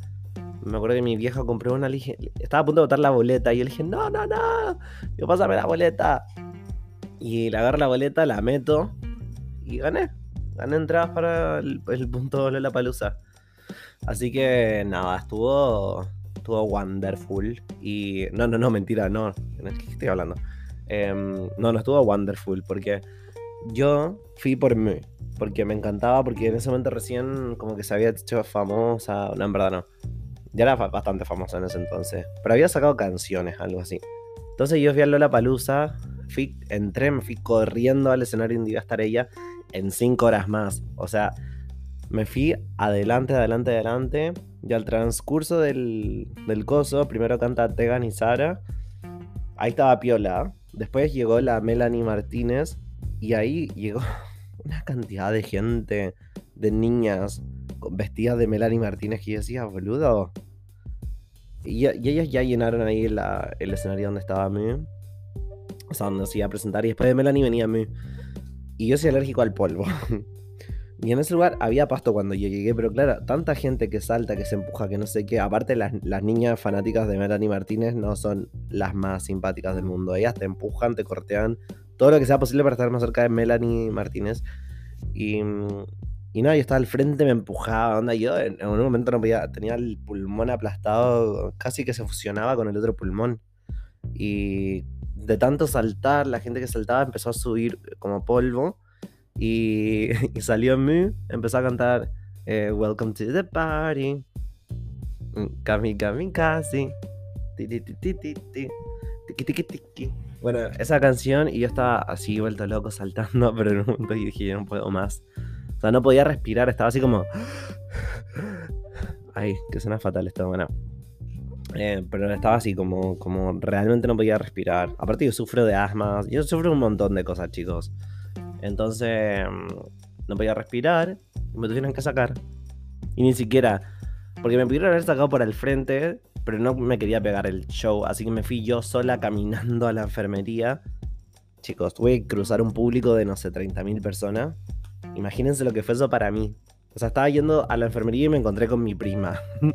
Me acuerdo que mi vieja compró una, estaba a punto de botar la boleta y yo le dije, no, no, no, yo pásame la boleta. Y le agarro la boleta, la meto y gané. Gané entradas para el, el punto de la palusa. Así que nada, estuvo, estuvo wonderful. Y no, no, no, mentira, no. ¿Qué estoy hablando? Em, no, no estuvo wonderful porque yo fui por mí. Porque me encantaba, porque en ese momento recién como que se había hecho famosa. No, en verdad no. Ya era bastante famosa en ese entonces. Pero había sacado canciones, algo así. Entonces yo fui a Lola Palusa, entré, me fui corriendo al escenario donde iba a estar ella en cinco horas más. O sea, me fui adelante, adelante, adelante. Y al transcurso del, del coso, primero canta Tegan y Sara. Ahí estaba Piola. Después llegó la Melanie Martínez. Y ahí llegó una cantidad de gente, de niñas vestidas de Melanie Martínez que yo decía, boludo. Y, ellas ya llenaron ahí el escenario donde estaba mí. O sea, donde se iba a presentar. Y después de Melanie venía mí. Y yo soy alérgico al polvo. y en ese lugar había pasto cuando yo llegué. Pero claro, tanta gente que salta, que se empuja, que no sé qué. Aparte, las, las niñas fanáticas de Melanie Martínez no son las más simpáticas del mundo. Ellas te empujan, te cortean. Todo lo que sea posible para estar más cerca de Melanie Martínez. Y, y nada, yo estaba al frente, me empujaba, onda, yo en, un momento no podía, tenía el pulmón aplastado, casi que se fusionaba con el otro pulmón. Y de tanto saltar, la gente que saltaba empezó a subir como polvo y, salió en mí, empezó a cantar eh, Welcome to the party, Kami Kami Casi, Bueno, esa canción y yo estaba así vuelto loco saltando, pero en un momento dije, yo no puedo más sea, no podía respirar, estaba así como... Ay, que suena fatal esto, bueno. Eh, pero estaba así como, como realmente no podía respirar. Aparte yo sufro de asma, yo sufro un montón de cosas, chicos. Entonces mm, no podía respirar y me tuvieron que sacar. Y ni siquiera, porque me pudieron haber sacado por el frente, pero no me quería pegar el show, así que me fui yo sola caminando a la enfermería. Chicos, tuve que cruzar un público de no sé, 30.000 personas Imagínense lo que fue eso para mí. O sea, estaba yendo a la enfermería y me encontré con mi prima.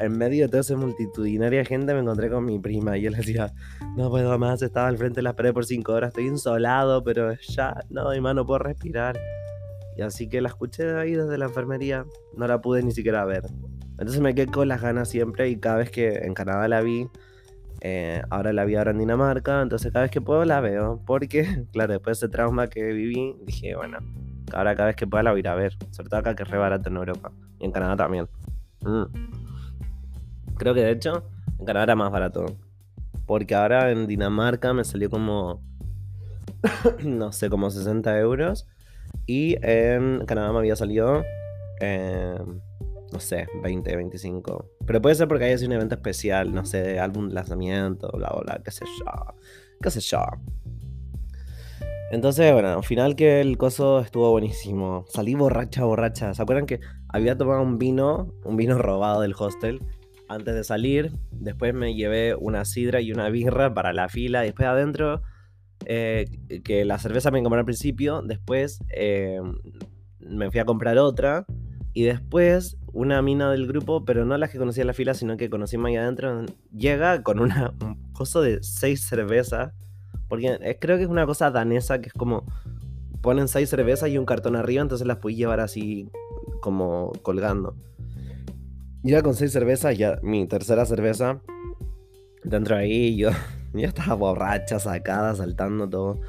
en medio de toda esa multitudinaria gente me encontré con mi prima y yo le decía, no puedo más, estaba al frente de la pared por cinco horas, estoy insolado, pero ya, no, mi mano, no puedo respirar. Y así que la escuché ahí desde la enfermería, no la pude ni siquiera ver. Entonces me quedé con las ganas siempre y cada vez que en Canadá la vi, eh, ahora la vi ahora en Dinamarca, entonces cada vez que puedo la veo, porque, claro, después de ese trauma que viví, dije, bueno, Ahora cada vez que pueda la voy a ver. Sobre todo acá que es re barato en Europa. Y en Canadá también. Mm. Creo que de hecho en Canadá era más barato. Porque ahora en Dinamarca me salió como... no sé, como 60 euros. Y en Canadá me había salido... no sé, 20, 25. Pero puede ser porque hay un evento especial, no sé, de álbum lanzamiento, bla, bla, bla, qué sé yo. Qué sé yo. Entonces, bueno, al final que el coso estuvo buenísimo. Salí borracha, borracha. ¿Se acuerdan que había tomado un vino, un vino robado del hostel antes de salir? Después me llevé una sidra y una birra para la fila. Después adentro, eh, que la cerveza me compré al principio. Después eh, me fui a comprar otra. Y después una mina del grupo, pero no la que conocía en la fila, sino que conocí más allá adentro, llega con una, un coso de seis cervezas porque creo que es una cosa danesa que es como ponen seis cervezas y un cartón arriba, entonces las puedes llevar así como colgando. Ya con seis cervezas, ya mi tercera cerveza, dentro de ahí yo ya estaba borracha, sacada, saltando todo.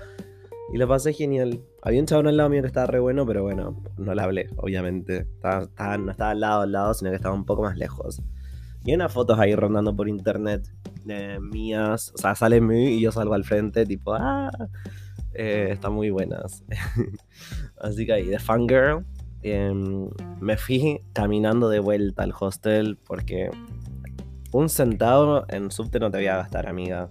Y lo pasé genial. Había un chabón al lado mío que estaba re bueno, pero bueno, no le hablé, obviamente. no estaba al lado, al lado, sino que estaba un poco más lejos. Y hay unas fotos ahí rondando por internet de mías. O sea, sale mí y yo salgo al frente, tipo, ah, eh, están muy buenas. Así que ahí, de Fangirl, em, me fui caminando de vuelta al hostel porque un centavo en subte no te voy a gastar, amiga.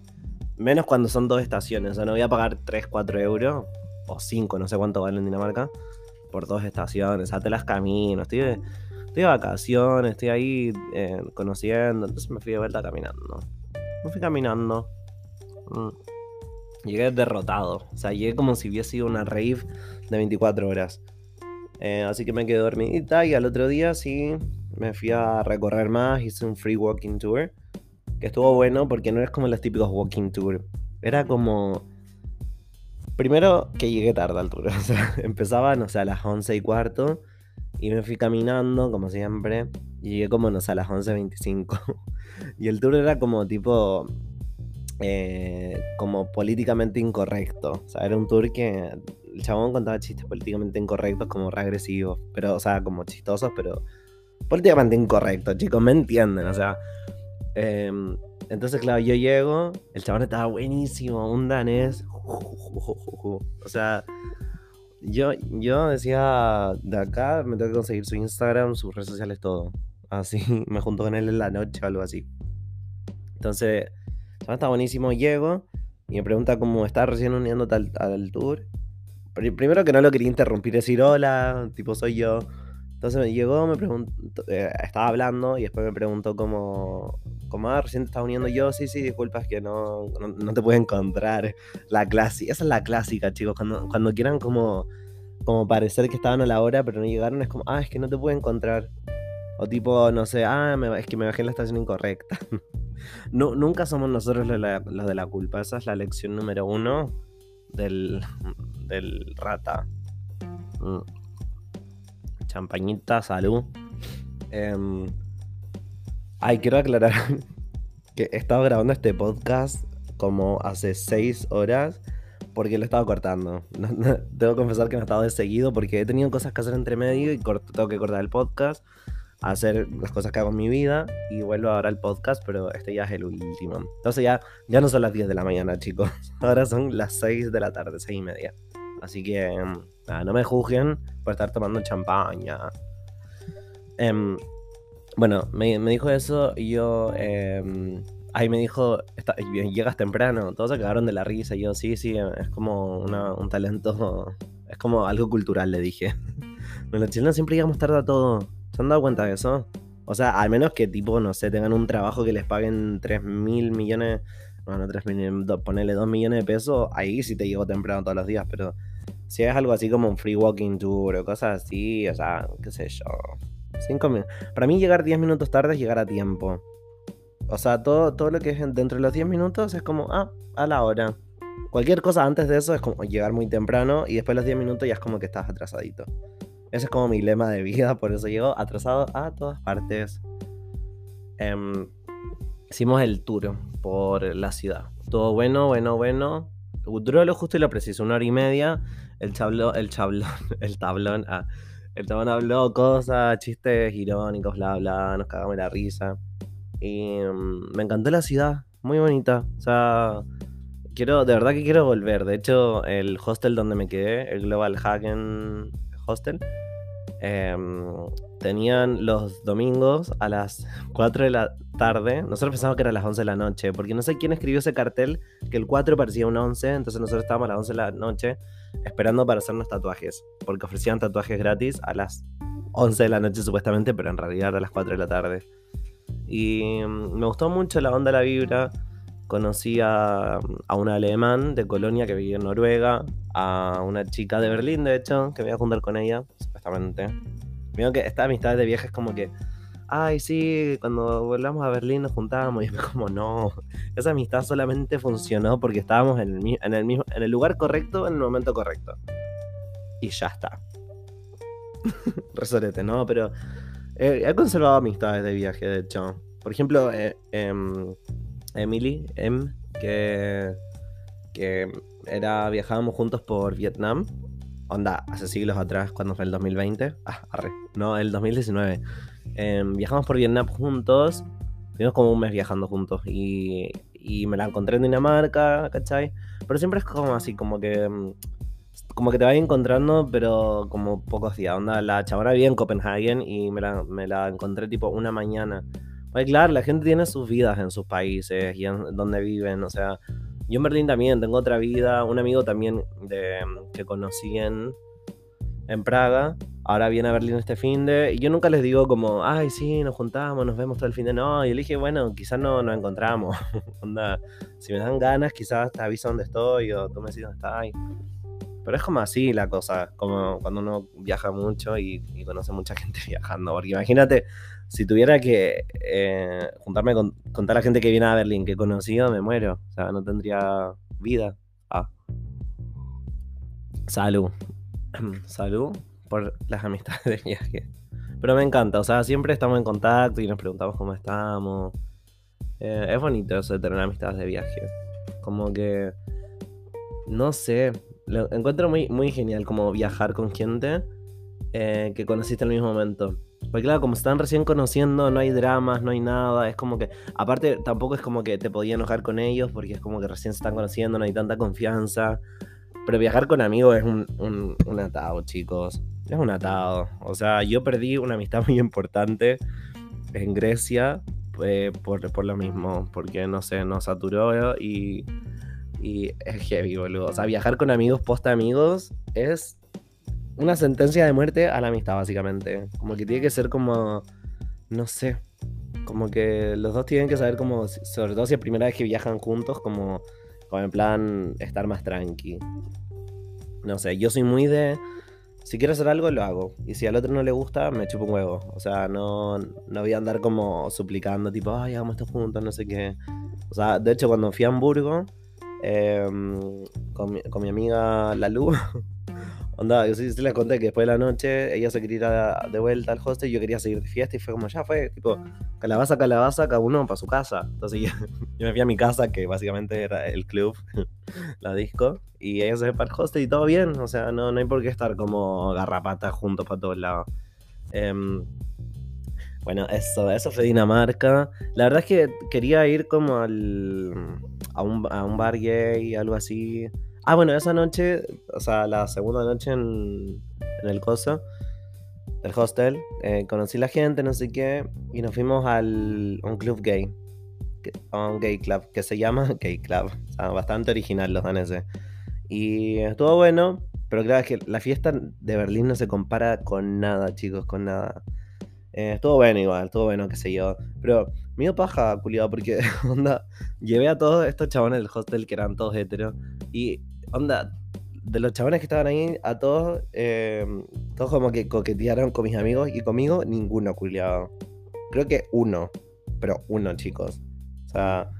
Menos cuando son dos estaciones. O sea, no voy a pagar 3, 4 euros o 5, no sé cuánto vale en Dinamarca, por dos estaciones. O las camino. Estoy de, estoy de vacaciones, estoy ahí eh, conociendo. Entonces me fui de vuelta caminando. Me fui caminando. Mm. Llegué derrotado. O sea, llegué como si hubiese sido una rave de 24 horas. Eh, así que me quedé dormidita y al otro día sí me fui a recorrer más. Hice un free walking tour. Que estuvo bueno porque no es como los típicos walking tour. Era como... Primero que llegué tarde al tour. O sea, empezaba, no sé, a las 11 y cuarto. Y me fui caminando, como siempre, y llegué como, no sé, a las 11.25. y el tour era como tipo, eh, como políticamente incorrecto. O sea, era un tour que el chabón contaba chistes políticamente incorrectos, como regresivos, pero, o sea, como chistosos, pero políticamente incorrectos, chicos, me entienden, o sea. Em, entonces, claro, yo llego, el chabón estaba buenísimo, un danés. O sea, yo, yo decía, de acá me tengo que conseguir su Instagram, sus redes sociales, todo. Así, me junto con él en la noche o algo así. Entonces, el está buenísimo, llego y me pregunta cómo está recién uniendo al, al tour. Primero que no lo quería interrumpir, decir hola, tipo soy yo. Entonces me llegó, me preguntó, eh, estaba hablando y después me preguntó cómo, cómo ah, recién te estás uniendo yo, sí, sí, disculpas que no, no, te puedo encontrar. La clásica, esa es la clásica, chicos, cuando, cuando quieran como, como parecer que estaban a la hora pero no llegaron, es como, ah, es que no te puedo encontrar. O tipo, no sé, ah, es que me bajé en la estación incorrecta. no, nunca somos nosotros los, de la culpa, esa es la lección número uno del, del rata. Mm champañita, salud. Em, ay, quiero aclarar que he estado grabando este podcast como hace seis horas porque lo he estado cortando. Debo confesar que me he estado de seguido porque he tenido cosas que hacer entre medio y tengo que cortar el podcast, hacer las cosas que hago en mi vida y vuelvo ahora al podcast, pero este ya es el último. Entonces ya, ya no son las 10 de la mañana, chicos. Ahora son las 6 de la tarde, 6 y media. Así que em, no me juzguen por estar tomando champaña. Em, bueno, me, dijo eso y yo... Em, ahí me dijo, llegas temprano, todos se de la risa. Yo, sí, sí, es como un talento, es como algo cultural, le dije. los chilenos siempre llegamos tarde a todo. ¿Se han dado cuenta de eso? O sea, al menos que tipo, no sé, tengan un trabajo que les paguen 3 mil millones, bueno, 3 mil, ponele 2 millones de pesos, ahí sí te llego temprano todos los días, pero si es algo así como un free walking tour o cosas así, o sea, qué sé yo. Cinco minutos. Para mí llegar 10 minutos tarde es llegar a tiempo. O sea, todo, todo lo que es dentro de los 10 minutos es como, ah, a la hora. Cualquier cosa antes de eso es como llegar muy temprano y después de los 10 minutos ya es como que estás atrasadito. Ese es como mi lema de vida, por eso llego atrasado a todas partes. Em, hicimos el tour por la ciudad. Todo bueno, bueno, bueno. Duró lo justo y lo preciso, una hora y media el chablón, el chablón, el tablón, ah, el tablón habló cosas, chistes irónicos, bla, bla, nos cagamos la risa. Y mm, me encantó la ciudad, muy bonita. O sea, quiero, de verdad que quiero volver. De hecho, el hostel donde me quedé, el Global Hagen Hostel, em, tenían los domingos a las 4 de la tarde. Nosotros pensábamos que era a las 11 de la noche, porque no sé quién escribió ese cartel, que el 4 parecía un 11, entonces nosotros estábamos a las 11 de la noche esperando para hacernos tatuajes, porque ofrecían tatuajes gratis a las 11 de la noche supuestamente, pero en realidad a las 4 de la tarde. Y mm, me gustó mucho la onda, la vibra. Conocí a, un alemán de Colonia que vivía en Noruega, a una chica de Berlín, de hecho, que me iba a juntar con ella, supuestamente. Veo que esta amistad de viajes como que ay, sí, cuando volvamos a Berlín nos juntábamos. Y es como, no, esa amistad solamente funcionó porque estábamos en el, mismo, en el lugar correcto, en el momento correcto. Y ya está. Resorete, ¿no? Pero he conservado amistades de viaje, de hecho. Por ejemplo, eh, em, Emily, em, que, que era, viajábamos juntos por Vietnam. Onda, hace siglos atrás, cuando fue el 2020. Ah, arre. No, el 2019 Em, viajamos por Vietnam juntos. Tuvimos como un mes viajando juntos. Y, y me la encontré en Dinamarca, ¿cachai? Pero siempre es como así, como que. Em, como que te vas encontrando, pero como pocos días. Onda, la chabona vivía en Copenhagen y me la, me la encontré tipo una mañana. Pues claro, la gente tiene sus vidas en sus países y en donde viven. O sea, yo en Berlín también tengo otra vida. Un amigo también de, que conocí en, en Praga ahora viene a Berlín este fin de. Y yo nunca les digo como, ay, sí, nos juntamos, nos vemos todo el fin de. No, y le dije, bueno, quizás no nos encontramos. Onda, si me dan ganas, quizás te aviso dónde estoy o tú me dices dónde estás. Pero es como así la cosa, como cuando uno viaja mucho y, conoce mucha gente viajando. Porque imagínate, si tuviera que eh, juntarme con, toda la gente que viene a Berlín que he conocido, me muero. O sea, no tendría vida. Ah. Salud. Salud por las amistades de viaje. Pero me encanta, o sea, siempre estamos en contacto y nos preguntamos cómo estamos. Eh, es bonito eso de tener amistades de viaje. Como que, no sé, lo encuentro muy, muy genial como viajar con gente eh, que conociste en el mismo momento. Porque claro, como están recién conociendo, no hay dramas, no hay nada. Es como que, aparte, tampoco es como que te podía enojar con ellos porque es como que recién se están conociendo, no hay tanta confianza. Pero viajar con amigos es un, un, atado, chicos. Es un atado. O sea, yo perdí una amistad muy importante en Grecia eh, por, lo mismo. Porque, no sé, nos saturó y, y es heavy, boludo. O sea, viajar con amigos post amigos es una sentencia de muerte a la amistad, básicamente. Como que tiene que ser como, no sé, como que los dos tienen que saber como, sobre todo si es primera vez que viajan juntos, como, como en plan estar más tranqui. No sé, yo soy muy de, si quiero hacer algo, lo hago. Y si al otro no le gusta, me chupo un huevo. O sea, no, no voy a andar como suplicando, tipo, ay, hagamos esto juntos, no sé qué. O sea, de hecho, cuando fui a Hamburgo, eh, con, mi, con mi amiga Lalu, Onda, yo sí, les conté que después de la noche ella se quería ir de vuelta al hostel y yo quería seguir de fiesta y fue como ya fue, tipo, calabaza, calabaza, cada uno para su casa. Entonces yo, yo me fui a mi casa, que básicamente era el club, la disco, y ella se fue para el hostel y todo bien, o sea, no, no hay por qué estar como garrapatas juntos para todos lados. Eh, bueno, eso, eso fue Dinamarca. La verdad es que quería ir como al, a, un, a un bar gay, algo así. Ah, bueno, esa noche, o sea, la segunda noche en, el coso, el hostel, eh, conocí la gente, no sé qué, y nos fuimos al, a un club gay, a un gay club, que se llama Gay Club. O sea, bastante original los daneses. Y estuvo bueno, pero claro que la fiesta de Berlín no se compara con nada, chicos, con nada. Eh, estuvo bueno igual, estuvo bueno, qué sé yo. Pero me dio paja, culiado, porque, onda, llevé a todos estos chabones del hostel que eran todos heteros. Y onda, de los chavales que estaban ahí, a todos, eh, todos como que coquetearon con mis amigos y conmigo, ninguno culiado. Creo que uno, pero uno, chicos. O sea,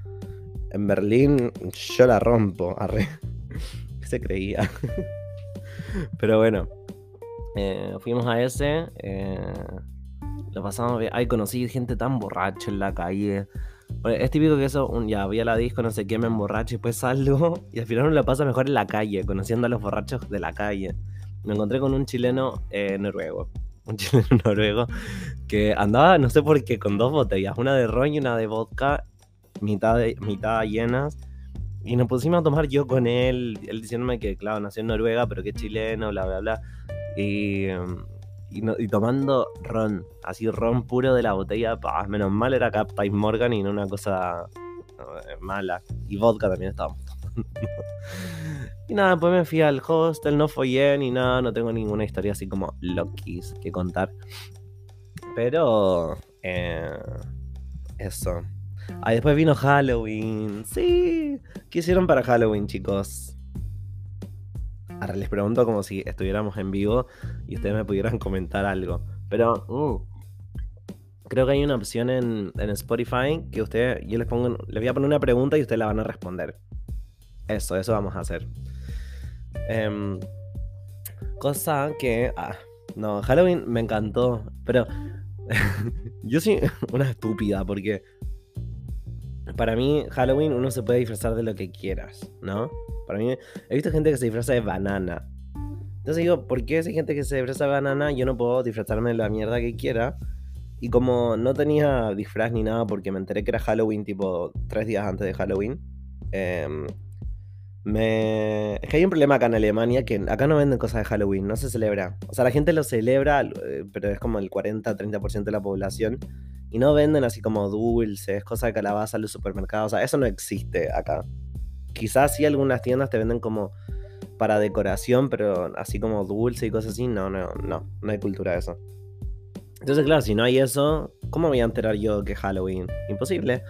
en Berlín yo la rompo, arre. ¿Qué se creía? pero bueno, eh, fuimos a ese. Eh, lo pasamos bien. Ay, conocí gente tan borracha en la calle. Es típico que eso, un, ya voy la disco, no sé qué, me emborracho y después salgo y al final uno la pasa mejor en la calle, conociendo a los borrachos de la calle. Me encontré con un chileno eh, noruego, un chileno noruego que andaba, no sé por qué, con dos botellas, una de ron y una de vodka, mitad, de, mitad llenas. Y nos pusimos a tomar yo con él, él diciéndome que, claro, nació en Noruega, pero que es chileno, bla, bla, bla. Y... Y, tomando ron, así ron puro de la botella. Bah, menos mal era Captain Morgan y no una cosa eh, mala. Y vodka también estábamos tomando. y nada, pues me fui al hostel, no follé ni nada, no tengo ninguna historia así como Lokis que contar. Pero... Eh, eso. Ah, después vino Halloween. Sí. ¿Qué hicieron para Halloween, chicos? Les pregunto como si estuviéramos en vivo y ustedes me pudieran comentar algo. Pero uh, creo que hay una opción en, en, Spotify que usted, yo les pongo, les voy a poner una pregunta y ustedes la van a responder. Eso, eso vamos a hacer. Um, cosa que, ah, no, Halloween me encantó, pero yo soy una estúpida porque para mí Halloween uno se puede disfrazar de lo que quieras, ¿no? Para mí, he visto gente que se disfraza de banana. Entonces digo, ¿por qué hay gente que se disfraza de banana yo no puedo disfrazarme de la mierda que quiera? Y como no tenía disfraz ni nada porque me enteré que era Halloween tipo tres días antes de Halloween, eh, me... Es que hay un problema acá en Alemania que acá no venden cosas de Halloween, no se celebra. O sea, la gente lo celebra, eh, pero es como el 40-30% de la población. Y no venden así como dulces, cosas de calabaza en los supermercados. O sea, eso no existe acá. Quizás sí algunas tiendas te venden como para decoración, pero así como dulce y cosas así, no, no, no, no hay cultura de eso. Entonces, claro, si no hay eso, ¿cómo voy a enterar yo que Halloween? Imposible.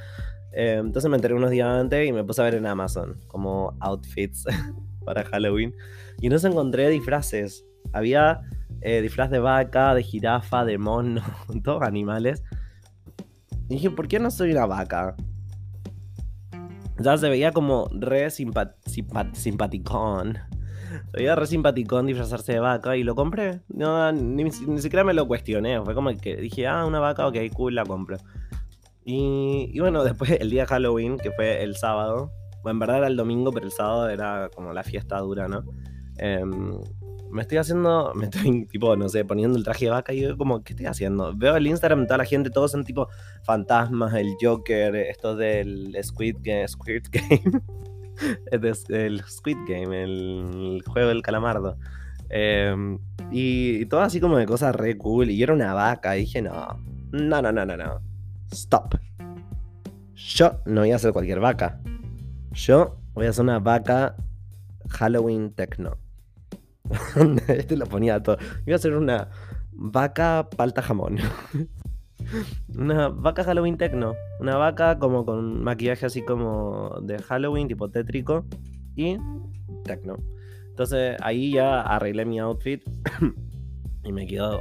Eh, entonces me enteré unos días antes y me puse a ver en Amazon como outfits para Halloween. Y entonces encontré disfraces. Había eh, disfraz de vaca, de jirafa, de mono, todos animales. Dije, ¿por qué no soy una vaca? Ya se veía como re simpat simpat simpaticón. Se veía re simpaticón disfrazarse de vaca y lo compré. No, ni, ni siquiera me lo cuestioné. Fue como que dije, ah, una vaca, ok, cool, la compro. Y, y bueno, después el día de Halloween, que fue el sábado. Bueno, en verdad era el domingo, pero el sábado era como la fiesta dura, ¿no? Em, me estoy haciendo, me estoy tipo, no sé, poniendo el traje de vaca y yo como, ¿qué estoy haciendo? Veo el Instagram, toda la gente, todos son tipo fantasmas, el Joker, esto del Squid Game, Squid Game, el Squid Game, el juego del calamardo. Em, y, todo así como de cosas re cool. Y yo era una vaca. Y dije, no, no, no, no, no, no. Stop. Yo no voy a ser cualquier vaca. Yo voy a ser una vaca Halloween techno. este lo ponía todo. Iba a ser una vaca palta jamón. una vaca Halloween techno. Una vaca como con maquillaje así como de Halloween, tipo tétrico. Y techno. Entonces ahí ya arreglé mi outfit. y me quedó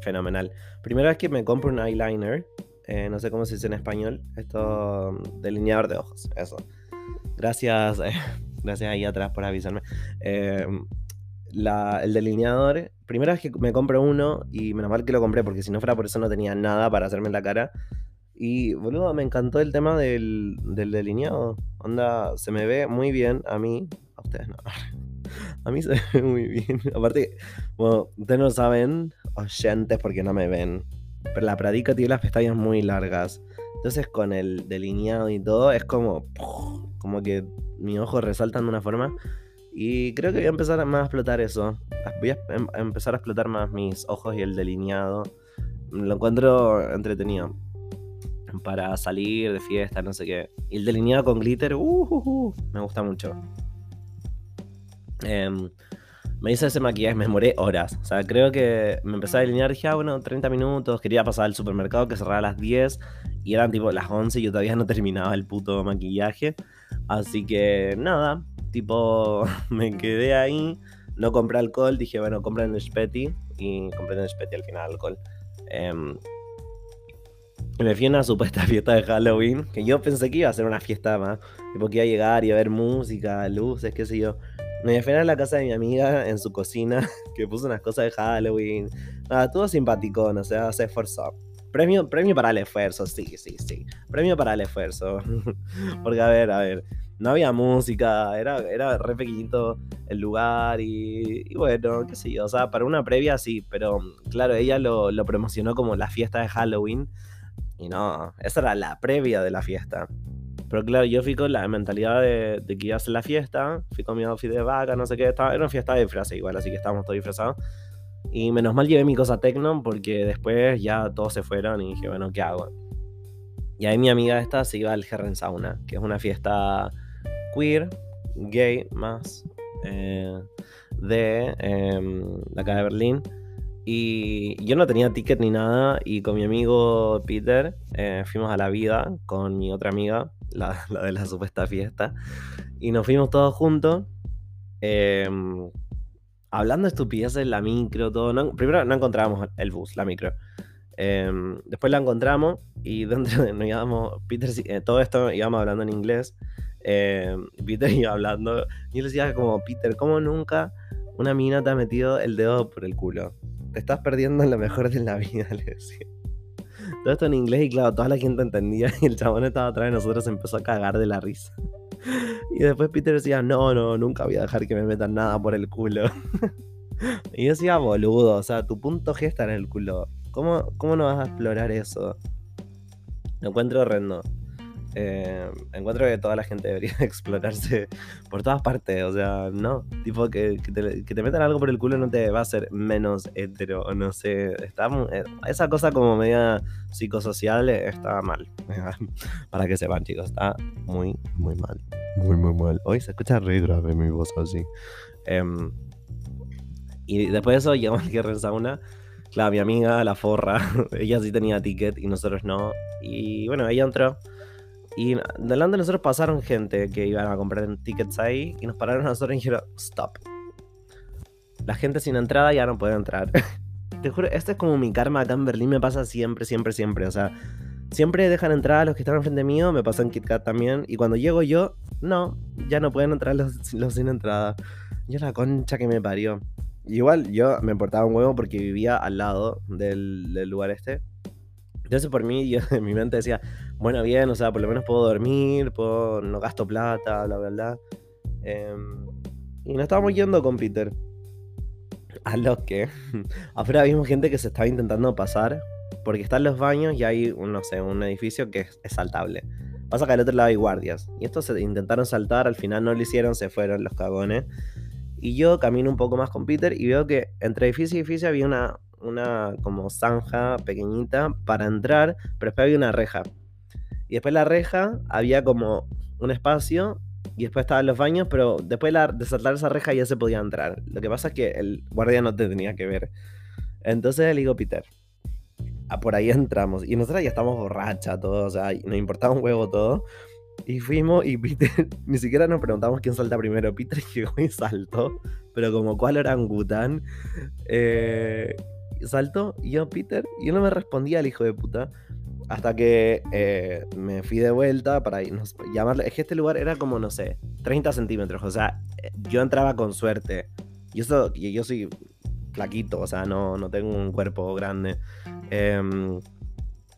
fenomenal. Primera vez que me compro un eyeliner. Eh, no sé cómo se dice en español. Esto, delineador de ojos. Eso. Gracias. Gracias ahí atrás por avisarme. Eh, el delineador, primera vez que me compro uno y menos mal que lo compré porque si no fuera por eso no tenía nada para hacerme la cara. Y boludo, me encantó el tema del, delineado. Onda, se me ve muy bien a mí. A ustedes no. A mí se ve muy bien. Aparte, bueno, ustedes no saben, oyentes, porque no me ven. Pero la Pradica tiene las pestañas muy largas. Entonces con el delineado y todo es como... Como que mis ojos resaltan de una forma y creo que voy a empezar a, más a explotar eso. Voy a, em, empezar a explotar más mis ojos y el delineado. Lo encuentro entretenido. Para salir de fiesta, no sé qué. Y el delineado con glitter, uh, uh, uh me gusta mucho. Em, me hice ese maquillaje, me demoré horas. O sea, creo que me empecé a delinear, dije, ah, bueno, 30 minutos. Quería pasar al supermercado que cerraba a las 10. Y eran tipo las 11 y yo todavía no terminaba el puto maquillaje. Así que nada, tipo, me quedé ahí, no compré alcohol, dije, bueno, compré en Speti y compré en Speti al final alcohol. Em, me fui a una supuesta fiesta de Halloween, que yo pensé que iba a ser una fiesta más, tipo que iba a llegar y a ver música, luces, qué sé yo. Me fui a la casa de mi amiga en su cocina, que puso unas cosas de Halloween. Nada, todo simpático, o sea, se esforzó. Premio, premio para el esfuerzo, sí, sí, sí. Premio para el esfuerzo. Porque, a ver, a ver no había música, era, era re pequeñito el lugar y, bueno, qué sé yo, o sea, para una previa sí, pero claro, ella lo, promocionó como la fiesta de Halloween y no, esa era la previa de la fiesta. Pero claro, yo fui con la mentalidad de, que iba a ser la fiesta, fui con mi outfit de vaca, no sé qué, estaba, era una fiesta de disfraz igual, así que estábamos todos disfrazados. Y menos mal llevé mi cosa tecno porque después ya todos se fueron y dije, bueno, ¿qué hago? Y ahí mi amiga esta se iba al Herren Sauna, que es una fiesta queer, gay más, eh, de eh, acá de Berlín. Y yo no tenía ticket ni nada y con mi amigo Peter eh, fuimos a la vida con mi otra amiga, la, de la supuesta fiesta, y nos fuimos todos juntos. Em, hablando de estupideces la micro, todo. primero no encontrábamos el bus, la micro. Em, después la encontramos y dentro nos íbamos, Peter, eh, todo esto íbamos hablando en inglés eh, Peter iba hablando. Y yo le decía como, Peter, ¿cómo nunca una mina te ha metido el dedo por el culo? Te estás perdiendo en lo mejor de la vida, le decía. Todo esto en inglés y claro, toda la gente entendía y el chabón estaba atrás de nosotros empezó a cagar de la risa. Y después Peter decía, no, no, nunca voy a dejar que me metan nada por el culo. Y yo decía, boludo, o sea, tu punto G está en el culo. ¿Cómo, cómo no vas a explorar eso? Lo encuentro horrendo. Eh, encuentro que toda la gente debería explorarse por todas partes. O sea, no. Tipo, que, te, metan algo por el culo no te va a hacer menos hetero. No sé. Está, eh, esa cosa como media psicosocial está mal. Para que sepan, chicos. Está muy, muy mal. Muy, muy mal. Hoy se escucha re de mi voz así. Em, y después de eso llegamos al en Sauna. Claro, mi amiga, la forra, ella sí tenía ticket y nosotros no. Y bueno, ella entró. Y delante de nosotros pasaron gente que iban a comprar tickets ahí y nos pararon a nosotros y dijeron, stop. La gente sin entrada ya no puede entrar. Te juro, este es como mi karma acá en Berlín, me pasa siempre, siempre, siempre. O sea, siempre dejan entrar a los que están enfrente mío, me pasa en KitKat también. Y cuando llego yo, no, ya no pueden entrar los, los sin entrada. Yo la concha que me parió. Igual yo me importaba un huevo porque vivía al lado del, del lugar este. Entonces por mí, yo en mi mente decía, bueno, bien, o sea, por lo menos puedo dormir, puedo, no gasto plata, bla, bla, bla. Em, y nos estábamos yendo con Peter. A lo que afuera vimos gente que se estaba intentando pasar porque están los baños y hay, no sé, un edificio que es, es saltable. Pasa que al otro lado hay guardias. Y estos se intentaron saltar, al final no lo hicieron, se fueron los cagones. Y yo camino un poco más con Peter y veo que entre edificio y edificio había una, una como zanja pequeñita para entrar, pero después había una reja. Y después la reja había como un espacio y después estaban los baños, pero después de saltar esa reja ya se podía entrar. Lo que pasa es que el guardia no te tenía que ver. Entonces le digo, Peter, a por ahí entramos. Y nosotros ya estamos borracha todos, o sea, nos importaba un huevo todo. Y fuimos y Peter, ni siquiera nos preguntamos quién salta primero. Peter llegó y saltó, pero como cuál orangután. Eh, saltó y yo, Peter, yo no me respondía al hijo de puta. Hasta que eh, me fui de vuelta para irnos, llamarle. Es que este lugar era como, no sé, 30 centímetros. O sea, yo entraba con suerte. Yo, yo soy flaquito, o sea, no, no tengo un cuerpo grande. Eh,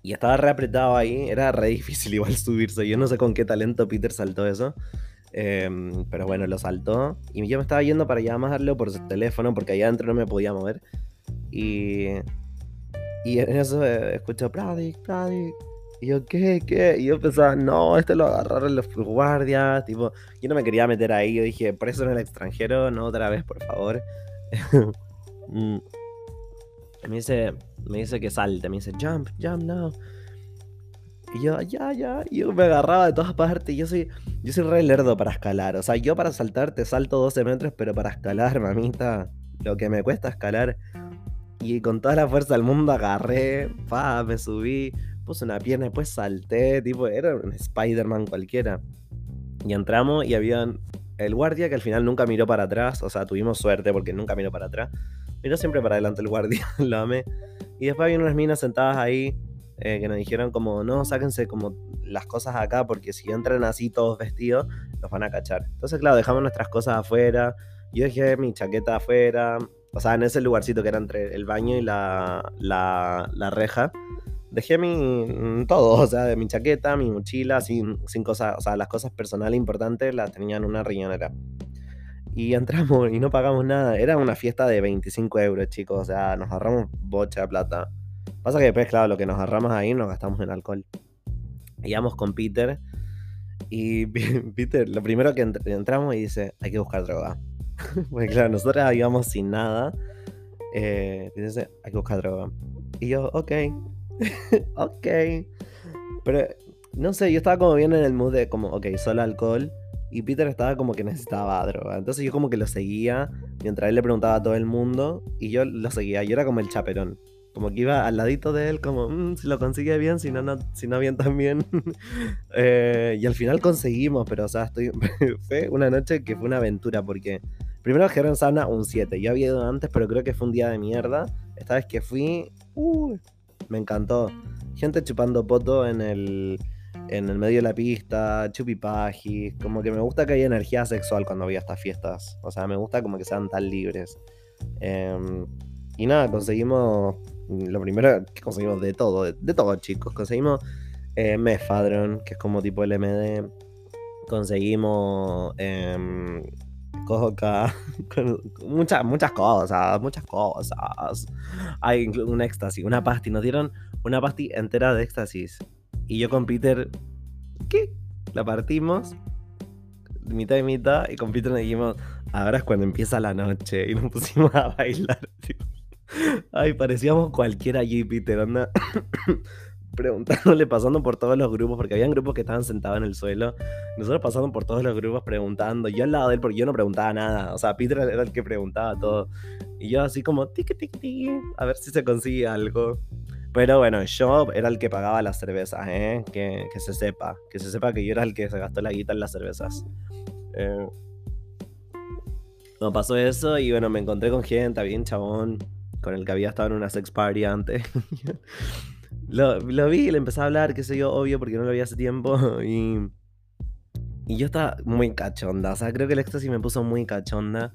y estaba re apretado ahí, era re difícil igual subirse. Yo no sé con qué talento Peter saltó eso. Em, pero bueno, lo saltó. Y yo me estaba yendo para llamarlo por teléfono porque allá adentro no me podía mover. Y, y en eso eh, escucho, Pradic, Pradic. Y yo, ¿qué? ¿Qué? Y yo pensaba, no, este lo agarraron los guardias. Tipo, yo no me quería meter ahí. Yo dije, por eso en el extranjero, no otra vez, por favor. Mm. Me dice, me dice que salte, me dice, jump, jump now. Y yo, ya, ya, y yo me agarraba de todas partes. Yo soy, yo soy re lerdo para escalar. O sea, yo para saltar te salto 12 metros, pero para escalar, mamita, lo que me cuesta escalar. Y con toda la fuerza del mundo agarré, pa, me subí, puse una pierna, después salté, tipo, era un Spider-Man cualquiera. Y entramos y había el guardia que al final nunca miró para atrás, o sea, tuvimos suerte porque nunca miró para atrás. Miró siempre para adelante el guardia, lo amé. Y después había unas minas sentadas ahí eh, que nos dijeron como, no, sáquense como las cosas acá porque si entran así todos vestidos, los van a cachar. Entonces, claro, dejamos nuestras cosas afuera. Yo dejé mi chaqueta afuera. O sea, en ese lugarcito que era entre el baño y la, la, la reja. Dejé mi mm, todo, o sea, mi chaqueta, mi mochila, sin, cosas, o sea, las cosas personales importantes las tenían en una riñonera. Y entramos y no pagamos nada. Era una fiesta de 25 euros, chicos. O sea, nos ahorramos bocha de plata. Pasa que después, claro, lo que nos ahorramos ahí nos gastamos en alcohol. Íbamos con Peter. Y Peter, lo primero que entramos y dice, hay que buscar droga. Porque claro, nosotros íbamos sin nada. Eh, dice, hay que buscar droga. Y yo, ok. ok. Pero, no sé, yo estaba como bien en el mood de como, ok, solo alcohol. Y Peter estaba como que necesitaba droga. Entonces yo como que lo seguía mientras él le preguntaba a todo el mundo y yo lo seguía. Yo era como el chaperón. Como que iba al ladito de él, como, mm, si lo consigue bien, si no, no, si no bien también. eh, y al final conseguimos, pero o sea, fue una noche que fue una aventura porque primero Jerón Sana un 7. Yo había ido antes, pero creo que fue un día de mierda. Esta vez que fui, uh, me encantó. Gente chupando poto en el en el medio de la pista, chupipajis, como que me gusta que haya energía sexual cuando voy a estas fiestas, o sea, me gusta como que sean tan libres. Em, y nada, conseguimos, lo primero que conseguimos de todo, de, todo chicos, conseguimos eh, que es como tipo LMD, conseguimos eh, coca, muchas, muchas cosas, muchas cosas. Hay un éxtasis, una pasti, nos dieron una pasti entera de éxtasis y yo con Peter, ¿qué? La partimos, mitad y mitad, y con Peter nos dijimos, ahora es cuando empieza la noche, y nos pusimos a bailar. Ay, parecíamos cualquiera allí, Peter, anda. preguntándole, pasando por todos los grupos, porque habían grupos que estaban sentados en el suelo. Nosotros pasando por todos los grupos preguntando. Yo al lado de él, porque yo no preguntaba nada. O sea, Peter era el que preguntaba todo. Y yo así como, tiqui, tiqui, tiqui, a ver si se consigue algo. Pero bueno, yo era el que pagaba las cervezas, ¿eh? Que, se sepa. Que se sepa que yo era el que se gastó la guita en las cervezas. Eh, pasó eso y bueno, me encontré con gente, bien chabón, con el que había estado en una sex party antes. lo, vi y le empecé a hablar, qué sé yo, obvio, porque no lo vi hace tiempo. Y, y yo estaba muy cachonda. O sea, creo que el éxtasis me puso muy cachonda.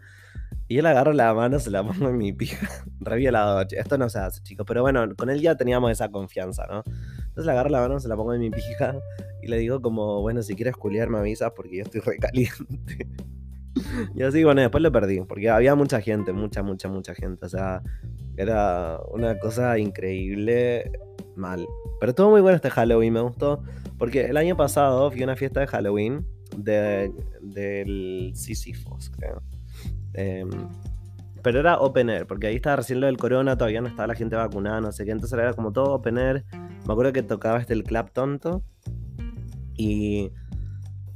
Y yo le agarro la mano, se la pongo en mi pija. Re violado. Esto no se hace, chicos. Pero bueno, con él ya teníamos esa confianza, ¿no? Entonces le agarro la mano, se la pongo en mi pija. Y le digo como, bueno, si quieres culiar me avisas porque yo estoy re caliente. Y así, bueno, después lo perdí. Porque había mucha gente, mucha, mucha, mucha gente. O sea, era una cosa increíble. Mal. Pero estuvo muy bueno este Halloween, me gustó. Porque el año pasado fui a una fiesta de Halloween de, del Sisyphos, creo. Em, pero era open air, porque ahí estaba recién lo del corona, todavía no estaba la gente vacunada, no sé qué. Entonces era como todo open air. Me acuerdo que tocaba este el clap tonto. Y,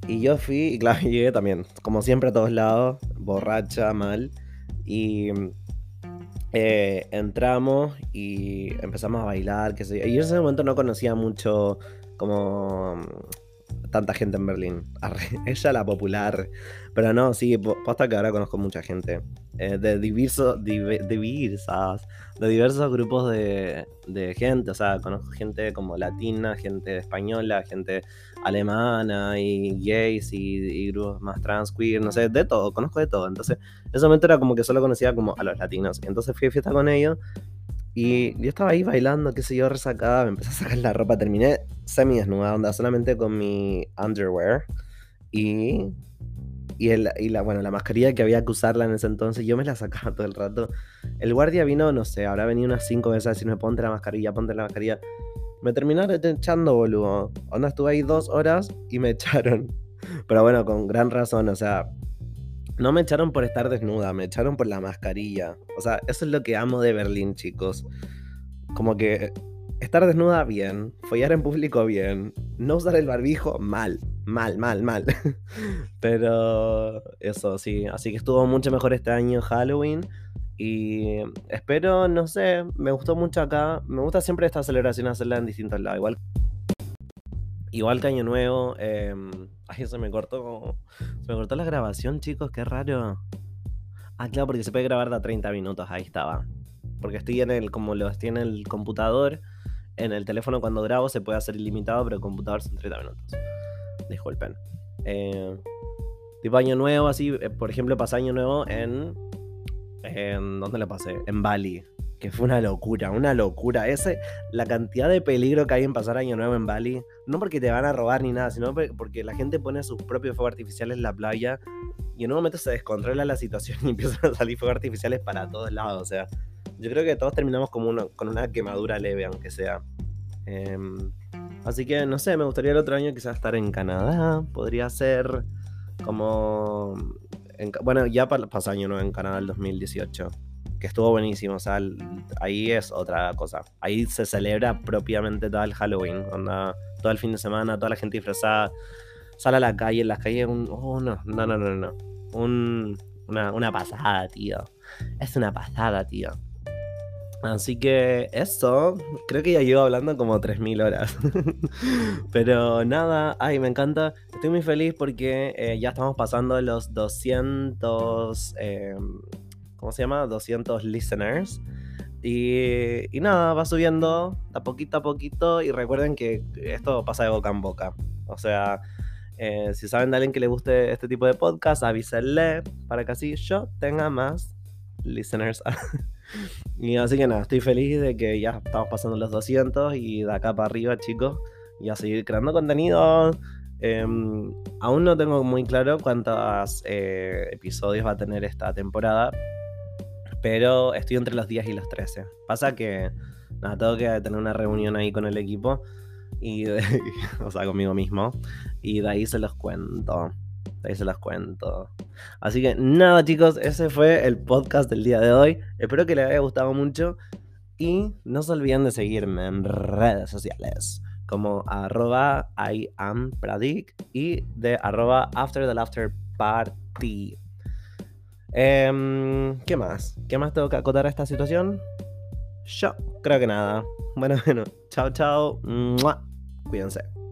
y yo fui, y claro, llegué también, como siempre a todos lados, borracha, mal. Y eh, entramos y empezamos a bailar, qué sé yo. Y yo en ese momento no conocía mucho como tanta gente en Berlín. ella la popular. Pero no, sí, posta que ahora conozco mucha gente. Eh, de, diversos, diversas, de diversos grupos de, de, gente. O sea, conozco gente como latina, gente española, gente alemana y gays y, grupos más trans, queer, no sé, de todo, conozco de todo. Entonces, en ese momento era como que solo conocía como a los latinos. Entonces fui a fiesta con ellos y yo estaba ahí bailando, qué sé yo, resacada, me empecé a sacar la ropa, terminé semi desnuda, onda, solamente con mi underwear. Y, y, el, y la, bueno, la mascarilla que había que usarla en ese entonces, yo me la sacaba todo el rato. El guardia vino, no sé, habrá venido unas cinco veces a decirme, ponte la mascarilla, ponte la mascarilla. Me terminaron echando, boludo. Onda, estuve ahí dos horas y me echaron. Pero bueno, con gran razón, o sea, no me echaron por estar desnuda, me echaron por la mascarilla. O sea, eso es lo que amo de Berlín, chicos. Como que estar desnuda bien, follar en público bien, no usar el barbijo mal, mal, mal, mal. Pero eso sí, así que estuvo mucho mejor este año Halloween. Y espero, no sé, me gustó mucho acá. Me gusta siempre esta celebración hacerla en distintos lados. Igual Igual que Año Nuevo. Eh, ay, se me cortó. Se me cortó la grabación, chicos, qué raro. Ah, claro, porque se puede grabar de 30 minutos, ahí estaba. Porque estoy en el, como lo estoy en el computador, en el teléfono cuando grabo se puede hacer ilimitado, pero el computador son 30 minutos. Disculpen. Eh, tipo año nuevo, así, eh, por ejemplo, pasé año nuevo en... en ¿Dónde lo pasé? En Bali que fue una locura, una locura. Ese, la cantidad de peligro que hay en pasar Año Nuevo en Bali, no porque te van a robar ni nada, sino porque la gente pone sus propios fuegos artificiales en la playa y en un momento se descontrola la situación y empiezan a salir fuegos artificiales para todos lados. O sea, yo creo que todos terminamos como con una quemadura leve, aunque sea. Em, así que no sé, me gustaría el otro año quizás estar en Canadá. Podría ser como. Bueno, ya pasó año nuevo en Canadá el 2018 que estuvo buenísimo. O sea, ahí es otra cosa. Ahí se celebra propiamente todo el Halloween. Todo el fin de semana, toda la gente disfrazada. Sale a la calle, en las calles, un. Oh, no, no, no, no, no. Un, una, una pasada, tío. Es una pasada, tío. Así que eso, creo que ya llevo hablando como 3.000 horas. Pero nada, ay, me encanta. Estoy muy feliz porque eh, ya estamos pasando los 200 ¿cómo se llama? 200 listeners. Y, nada, va subiendo a poquito a poquito y recuerden que esto pasa de boca en boca. O sea, eh, si saben de alguien que le guste este tipo de podcast, avísenle para que así yo tenga más listeners. y así que nada, estoy feliz de que ya estamos pasando los 200 y de acá para arriba, chicos, y a seguir creando contenido. Em, aún no tengo muy claro cuántos eh, episodios va a tener esta temporada, pero estoy entre los 10 y los 13. Pasa que, nada, tengo que tener una reunión ahí con el equipo, y o sea, conmigo mismo, y de ahí se los cuento. Ahí se los cuento. Así que nada, chicos, ese fue el podcast del día de hoy. Espero que les haya gustado mucho. Y no se olviden de seguirme en redes sociales como arroba I y de arroba after the laughter party. Em, ¿Qué más? ¿Qué más tengo que acotar a esta situación? Yo creo que nada. Bueno, bueno. Chao, chao. Cuídense.